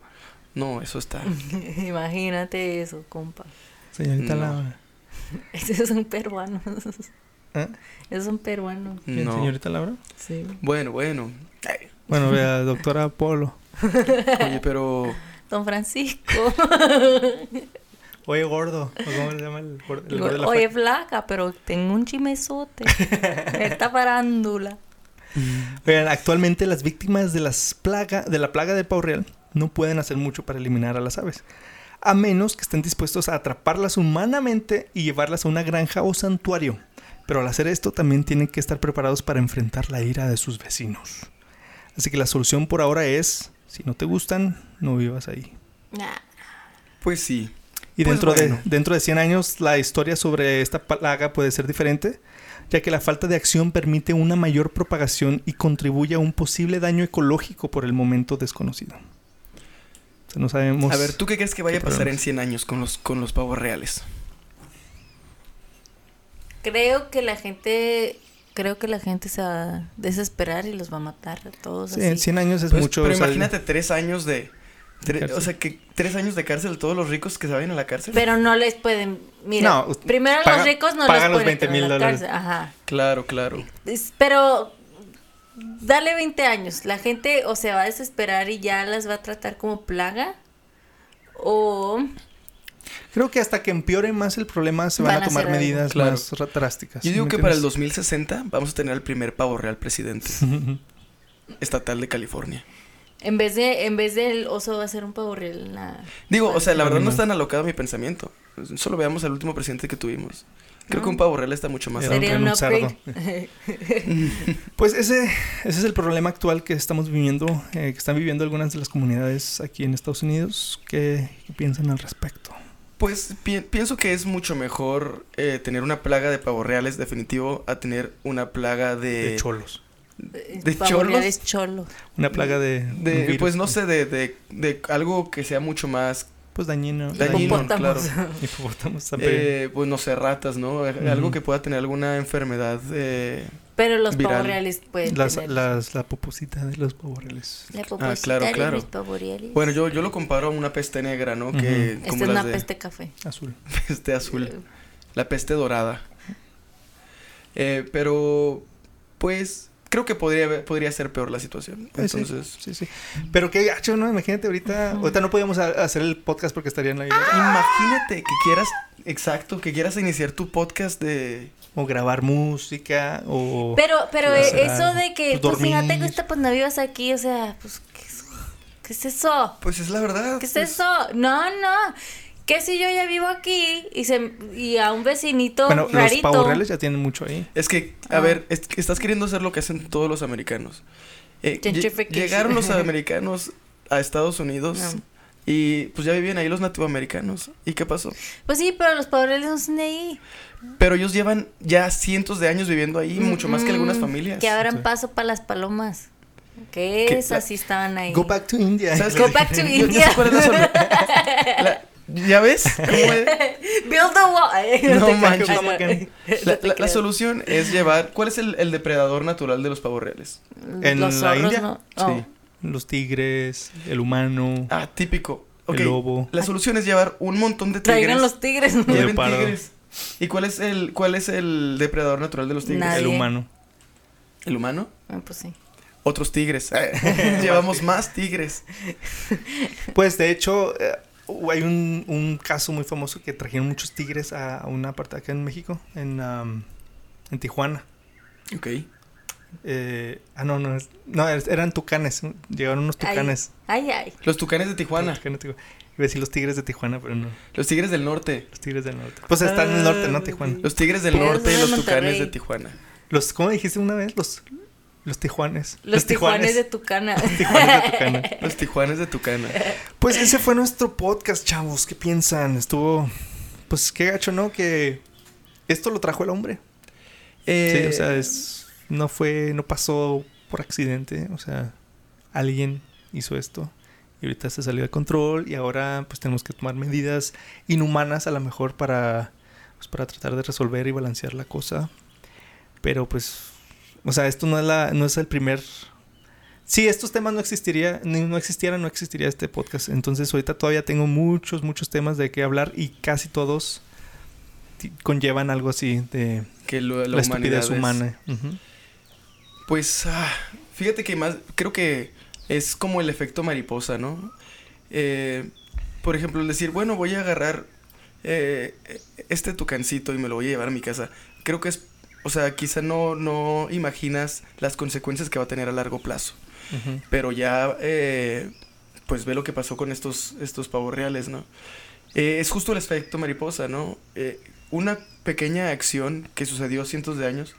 B: No, eso está.
C: Imagínate eso, compa.
A: Señorita
B: No.
A: Laura.
C: Esos son peruanos.
A: ¿Eh?
C: Esos son peruanos.
B: No.
A: Señorita Laura.
C: Sí.
B: Bueno, bueno. Ay,
A: Bueno, vea, doctora Polo.
B: oye, pero
C: Don Francisco.
A: Oye, gordo. ¿o ¿Cómo se llama el gordo? el gordo de la
C: Oye, flaca, pero tengo un chimezote. Esta farándula.
A: Vean, actualmente las víctimas de, las plaga, de la plaga del pavo real no pueden hacer mucho para eliminar a las aves, a menos que estén dispuestos a atraparlas humanamente y llevarlas a una granja o santuario. Pero al hacer esto también tienen que estar preparados para enfrentar la ira de sus vecinos. Así que la solución por ahora es, si no te gustan, no vivas ahí.
C: Nah.
B: pues sí.
A: Y
B: Pues
A: dentro,
B: bueno.
A: de, dentro de 100 años la historia sobre esta plaga puede ser diferente, ya que la falta de acción permite una mayor propagación y contribuye a un posible daño ecológico por el momento desconocido. O sea, no sabemos...
B: A ver, ¿tú qué crees que vaya a pasar en
A: problemas.
B: 100 años con los, con los pavos reales?
C: Creo que la gente. Creo que la gente se va a desesperar y los va a matar a todos.
A: Sí,
C: así.
A: en 100 años es
B: Pues,
A: mucho...
B: pero
A: o sea,
B: imagínate tres años de... tre- o sea, que tres años de cárcel todos los ricos que se vayan a la cárcel.
C: Pero no les pueden. Mira,
A: No,
C: primero
A: paga-
C: los ricos no
A: pagan
C: les
A: los
C: pueden
A: 20 mil
C: meter a la
A: dólares.
C: cárcel. Ajá.
B: Claro, claro.
C: Pero dale 20 años. La gente o se va a desesperar y ya las va a tratar como plaga. O
A: Creo que hasta que empeore más el problema se van,
C: Van
A: a tomar medidas
B: Claro.
A: más drásticas.
B: Yo digo
A: ¿me
B: que para el
A: entiendes?
B: 2060 vamos a tener el primer pavo real presidente estatal de California.
C: En vez de, en vez del oso va a ser un pavo real. en la-
B: Digo, o sea, la verdad no es tan alocado mi pensamiento. Solo veamos al último presidente que tuvimos. Creo
C: Ah.
B: que un pavo real está mucho más
A: Era
B: alto.
A: un-
C: Sería un
A: un
C: upgrade.
A: Pues ese, ese es el problema actual que estamos viviendo, eh, que están viviendo algunas de las comunidades aquí en Estados Unidos. ¿Qué, qué piensan al respecto?
B: Pues pi- pienso que es mucho mejor eh, tener una plaga de pavos reales definitivo a tener una plaga de...
A: De cholos.
B: ¿De cholos?
C: es cholo.
A: Una plaga de... un
B: de-
A: virus,
B: pues no sé, de, de, de algo que sea mucho más...
A: Pues dañino.
B: Dañino,
C: Hipopótamos.
A: Hipopótamos también.
B: eh, pues no sé, ratas, ¿no? Algo que pueda tener alguna enfermedad. eh,
C: Pero los
B: Viral.
C: pavos reales pueden
A: las,
C: tener.
A: las, la poposita de los pavorreales.
C: La poposita
B: claro,
C: de
B: claro.
C: los.
B: Bueno, yo, yo lo comparo a una peste negra, ¿no? Que.
C: Esta
B: como
C: es
B: las
C: una
B: de
C: peste café.
A: Azul.
B: peste azul. La peste dorada. Eh, pero, pues, creo que podría, podría ser peor la situación.
A: Sí,
B: Entonces,
A: sí, sí. Pero qué gacho, ¿no? Imagínate ahorita. Ahorita no podíamos hacer el podcast porque estarían ahí.
B: imagínate que quieras, exacto, que quieras iniciar tu podcast de...
A: O grabar música. O.
C: Pero, pero
A: Sí,
C: eso
A: algo.
C: de que,
A: Pues
C: pues, si no te
A: dormir.
C: gusta, pues no vivas aquí, o sea, pues, ¿qué es, qué es eso?
B: Pues es la verdad.
C: ¿Qué es
B: pues,
C: eso? No, no. ¿Qué si yo ya vivo aquí y, se, y a un vecinito
A: bueno, los
C: rarito?
A: pavorreales ya tienen mucho ahí.
B: Es que, a
C: Ah.
B: ver, es que estás queriendo hacer lo que hacen todos los americanos. Eh, llegaron los americanos a Estados Unidos
C: No.
B: y pues ya vivían ahí los nativoamericanos. ¿Y qué pasó?
C: Pues sí, pero los pavorreales no son de ahí.
B: Pero ellos llevan ya cientos de años viviendo ahí, mucho más que algunas familias.
C: Que abran
A: Sí.
C: paso para las palomas. Que esas sí estaban ahí.
A: Go back to India.
B: ¿Sabes
C: Go back to India.
B: La- ¿Ya ves? ¿Cómo es?
C: Build the wall.
B: No manches. La,
C: No
B: la- la solución es llevar... ¿Cuál es el, el depredador natural de los pavos reales?
A: ¿En
C: Los
A: la
C: zorros,
A: India?
C: ¿no?
B: Sí.
C: Oh.
A: Los tigres, el humano,
B: Ah, típico.
A: El lobo.
B: La solución es llevar un montón de tigres.
C: Traigan los tigres.
B: Lleven
A: Leopardo.
B: tigres. ¿Y cuál es el cuál es el depredador natural de los tigres?
C: Nadie.
A: El humano.
B: ¿El humano?
C: Ah, pues sí.
B: Otros tigres. Llevamos más tigres.
A: Pues de hecho, eh, hay un, un caso muy famoso que trajeron muchos tigres a, a una parte acá en México, en, am, en Tijuana.
B: Ok.
A: Eh, ah, no, no, no, eran tucanes. Llegaron unos tucanes.
C: Ay, ay.
B: Los tucanes de Tijuana.
A: Tucanes, digo, Iba a decir los tigres de Tijuana, pero no.
B: Los tigres del norte.
A: Los tigres del norte. Pues están en el norte, ¿no? Tijuana.
B: Los tigres del norte y los tucanes de Tijuana.
A: Los, ¿Cómo dijiste una vez? Los, los tijuanes.
C: Los, tijuanes de Tucana.
A: tijuanes de Tucana.
B: Los tijuanes de Tucana.
A: Pues ese fue nuestro podcast, chavos. ¿Qué piensan? Estuvo. Pues qué gacho, ¿no? Que esto lo trajo el hombre.
B: Eh,
A: Sí, o sea, es, no fue, no pasó por accidente. O sea, alguien hizo esto y ahorita se salió de control y ahora pues tenemos que tomar medidas inhumanas a lo mejor para, pues, para tratar de resolver y balancear la cosa. Pero pues, o sea, esto no es, la, no es el primer... Si estos temas no existiría, no existieran, no existiría este podcast. Entonces ahorita todavía tengo muchos, muchos temas de qué hablar y casi todos conllevan algo así de
B: que lo- la,
A: estupidez
B: es-
A: humana.
B: Pues, ah, fíjate que más, creo que es como el efecto mariposa, ¿no? Eh, por ejemplo, el decir, bueno, voy a agarrar eh, este tucancito y me lo voy a llevar a mi casa. Creo que es, o sea, quizá no, no imaginas las consecuencias que va a tener a largo plazo. Pero ya, eh, pues ve lo que pasó con estos, estos pavos reales, ¿no? Eh, es justo el efecto mariposa, ¿no? Eh, una pequeña acción que sucedió cientos de años,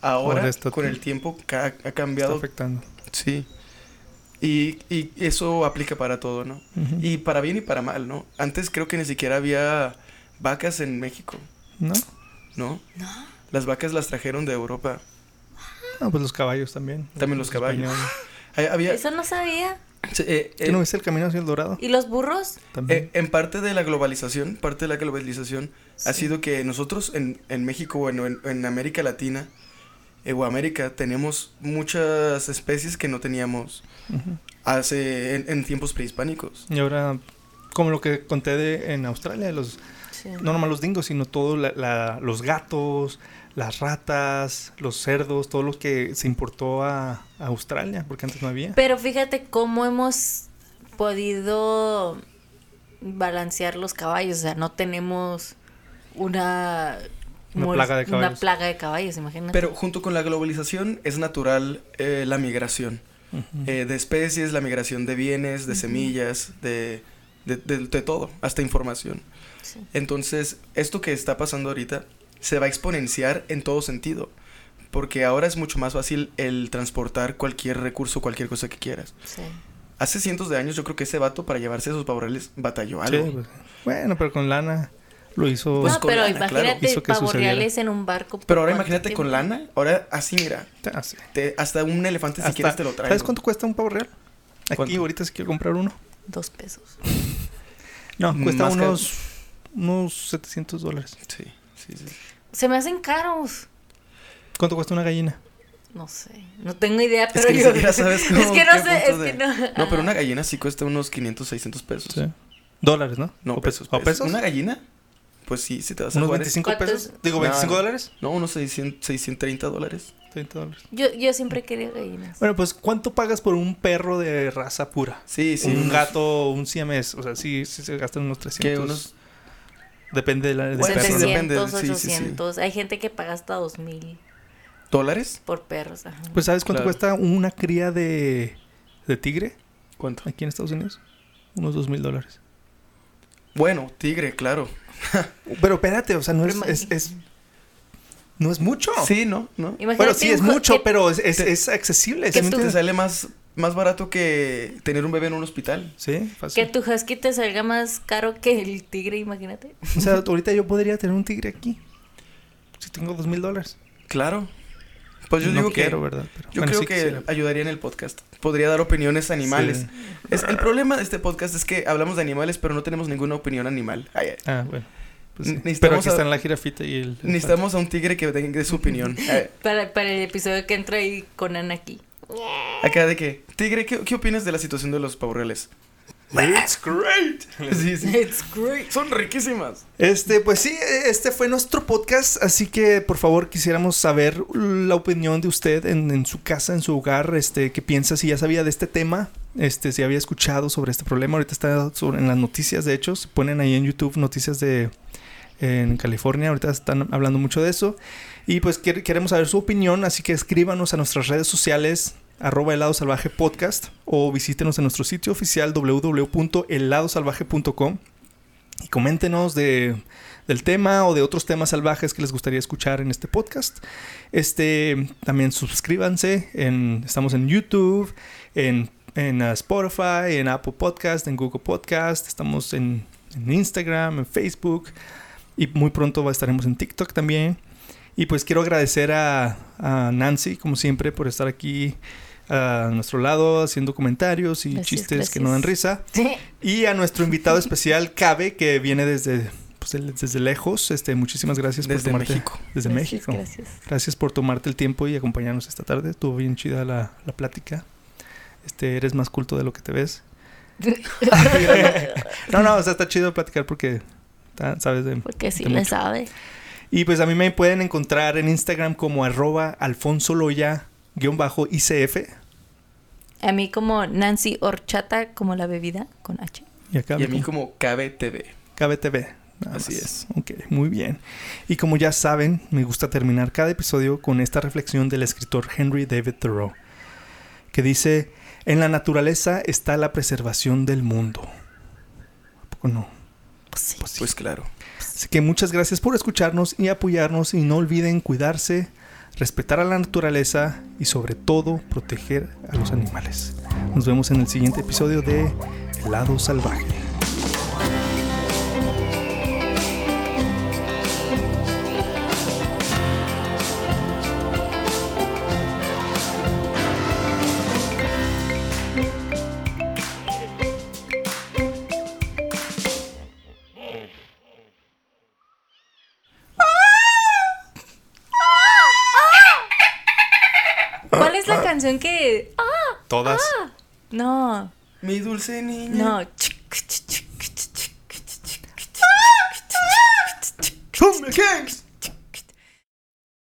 B: ahora,
A: está
B: con el tiempo, ca- ha,
A: Está
B: cambiado.
A: afectando.
B: Sí. Y, y eso aplica para todo, ¿no? Y para bien y para mal, ¿no? Antes creo que ni siquiera había vacas en México,
A: ¿No?
B: ¿no?
C: No.
B: Las vacas las trajeron de Europa.
A: Ah, pues los caballos también.
B: También los caballos.
A: españoles.
B: Hay- Había,
C: Eso no sabía.
B: sí, eh,
A: ¿Qué
B: eh,
A: no viste el camino hacia el dorado?
C: ¿Y los burros?
A: También.
B: Eh, en parte de la globalización, parte de la globalización ha
C: Sí.
B: sido que nosotros en, en México o en, en América Latina eh, o América tenemos muchas especies que no teníamos
A: Ujú.
B: hace en, en tiempos prehispánicos.
A: Y ahora, como lo que conté de, en Australia, los,
C: Sí.
A: no nomás los dingos, sino todos los gatos, las ratas, los cerdos, todo lo que se importó a, a Australia, porque antes no había.
C: Pero fíjate cómo hemos podido balancear los caballos. O sea, no tenemos una...
A: Una plaga de
C: Una
A: caballos.
C: plaga de caballos, imagínate.
B: Pero junto con la globalización es natural eh, la migración eh, de especies, la migración de bienes, de semillas, de, de, de- de todo, hasta información.
C: Sí.
B: Entonces, esto que está pasando ahorita se va a exponenciar en todo sentido. Porque ahora es mucho más fácil el transportar cualquier recurso, cualquier cosa que quieras.
C: Sí.
B: Hace cientos de años yo creo que ese vato para llevarse esos pavorreales batalló
A: Sí,
B: algo.
A: pues, bueno, pero con lana lo hizo.
B: Pues
C: no,
B: con
C: pero
B: lana, claro.
C: imagínate
A: Hizo que
C: pavos
A: sucediera.
C: reales en un barco.
B: Pero ahora imagínate con lana, ahora así mira,
A: Ah, sí.
B: te- hasta un elefante si quieres te lo trae.
A: ¿Sabes cuánto cuesta un pavo real? Aquí
B: ¿Cuánto?
A: ahorita si quiero comprar uno.
C: Dos pesos.
A: No, cuesta unos, unos 700 dólares.
B: Sí, sí, sí.
C: Se me hacen caros.
A: ¿Cuánto cuesta una gallina?
C: No sé. No tengo idea,
B: Es
C: pero
B: que ni
C: yo.
B: sabes cómo-
C: es que no sé. Es que no.
B: No, pero una gallina sí cuesta unos 500, 600 pesos.
A: Sí. Dólares, ¿no?
B: No,
A: ¿O
B: pesos,
A: ¿O
B: pesos.
A: pesos?
B: ¿Una gallina? Pues sí, si te vas a
A: ¿Unos
B: jugar.
A: 25
C: ¿Cuántos?
A: pesos? Digo,
B: No,
A: 25
B: no.
A: dólares.
B: No, unos 600, 630 dólares.
A: 30 dólares.
C: Yo, yo siempre quería gallinas.
A: Bueno, pues, ¿cuánto pagas por un perro de raza pura?
B: Sí, sí.
A: un
B: unos-
A: gato, un siamés. O sea, sí, sí se gastan unos 300.
B: ¿Qué? Unos...
A: Depende de la del
B: Bueno, sí,
A: perro.
B: depende.
C: 700,
B: Sí, sí, sí.
C: 800. Hay gente que paga hasta 2000
B: ¿Dólares?
C: por perros. Ajá.
A: Pues, ¿sabes cuánto
B: Claro.
A: cuesta una cría de, de tigre
B: ¿Cuánto?
A: aquí en Estados Unidos? Unos 2 mil dólares.
B: Bueno, tigre, claro.
A: Pero espérate, o sea, no es, es, es- no es mucho.
B: Sí, ¿no? ¿No?
C: Imagínate
A: Bueno, sí es mucho,
C: que-
A: pero es, es, accesible.
C: que
A: ¿sí me
C: tú-
B: Te sale más, más barato que tener un bebé en un hospital.
A: Sí,
C: Que tu husky te salga más caro que el tigre, imagínate.
A: O sea, ahorita yo podría tener un tigre aquí. Si tengo dos mil dólares.
B: Claro. Pues yo
A: no
B: digo
A: quiero,
B: que...
A: ¿verdad? Pero,
B: Yo
A: bueno,
B: creo
A: sí
B: que
A: quisiera.
B: ayudaría en el podcast. Podría dar opiniones animales.
A: Sí.
B: Es, el problema de este podcast es que hablamos de animales, pero no tenemos ninguna opinión animal. Ay, ay.
A: Ah, bueno. Pues sí.
B: Necesitamos
A: Pero aquí
B: a-
A: están la jirafita y el...
B: Necesitamos a un tigre que dé dé su opinión.
C: Para, para el episodio que entra ahí con Ana aquí.
B: Acá de que, tigre, ¿qué, qué opinas de la situación de los pavorreales?
A: It's great.
B: Sí, sí.
C: It's great.
B: Son riquísimas.
A: Este, pues sí, este fue nuestro podcast, así que por favor quisiéramos saber la opinión de usted en, en su casa, en su hogar, este, qué piensa, si ya sabía de este tema, este, si había escuchado sobre este problema, ahorita está sobre- en las noticias, de hecho, se ponen ahí en YouTube noticias de en California, ahorita están hablando mucho de eso, y pues quer- queremos saber su opinión, así que escríbanos a nuestras redes sociales, arroba helado salvaje podcast, o visítenos en nuestro sitio oficial www.heladosalvaje.com y coméntenos de, del tema o de otros temas salvajes que les gustaría escuchar en este podcast. Este, también suscríbanse. En, estamos en YouTube, en, en uh, Spotify, en Apple Podcast, en Google Podcast. Estamos en, en Instagram, en Facebook. Y muy pronto estaremos en TikTok también. Y pues quiero agradecer a, a Nancy, como siempre, por estar aquí a nuestro lado haciendo comentarios y
C: Gracias,
A: chistes que no dan risa. Y a nuestro invitado especial, Cabe, que viene desde, pues, desde lejos. Este, muchísimas gracias por
B: Desde
A: tomarte.
B: México.
A: Desde
C: Gracias,
A: México.
C: Gracias.
A: Gracias por tomarte el tiempo y acompañarnos esta tarde. Estuvo bien chida la, la plática. Este, eres más culto de lo que te ves. No, no, o sea, está chido platicar porque sabes de.
C: Porque sí
A: de
C: le
A: mucho.
C: sabe.
A: Y pues a mí me pueden encontrar en Instagram como arroba alfonso loya guion bajo ICF.
C: A mí como Nancy Horchata, como la bebida, con H.
A: Y acá
B: Y a mí como KBTV.
A: KBTV.
B: Así
A: más.
B: es.
A: Ok, muy bien. Y como ya saben, me gusta terminar cada episodio con esta reflexión del escritor Henry David Thoreau, que dice, en la naturaleza está la preservación del mundo. ¿A poco no?
C: Pues sí.
A: Pues sí.
B: Pues claro.
A: Así que muchas gracias por escucharnos y apoyarnos y no olviden cuidarse, respetar a la naturaleza y sobre todo proteger a los animales. Nos vemos en el siguiente episodio de El lado salvaje.
C: Ah,
A: Todas.
C: no,
B: Mi dulce niña.
C: no.
B: Kings.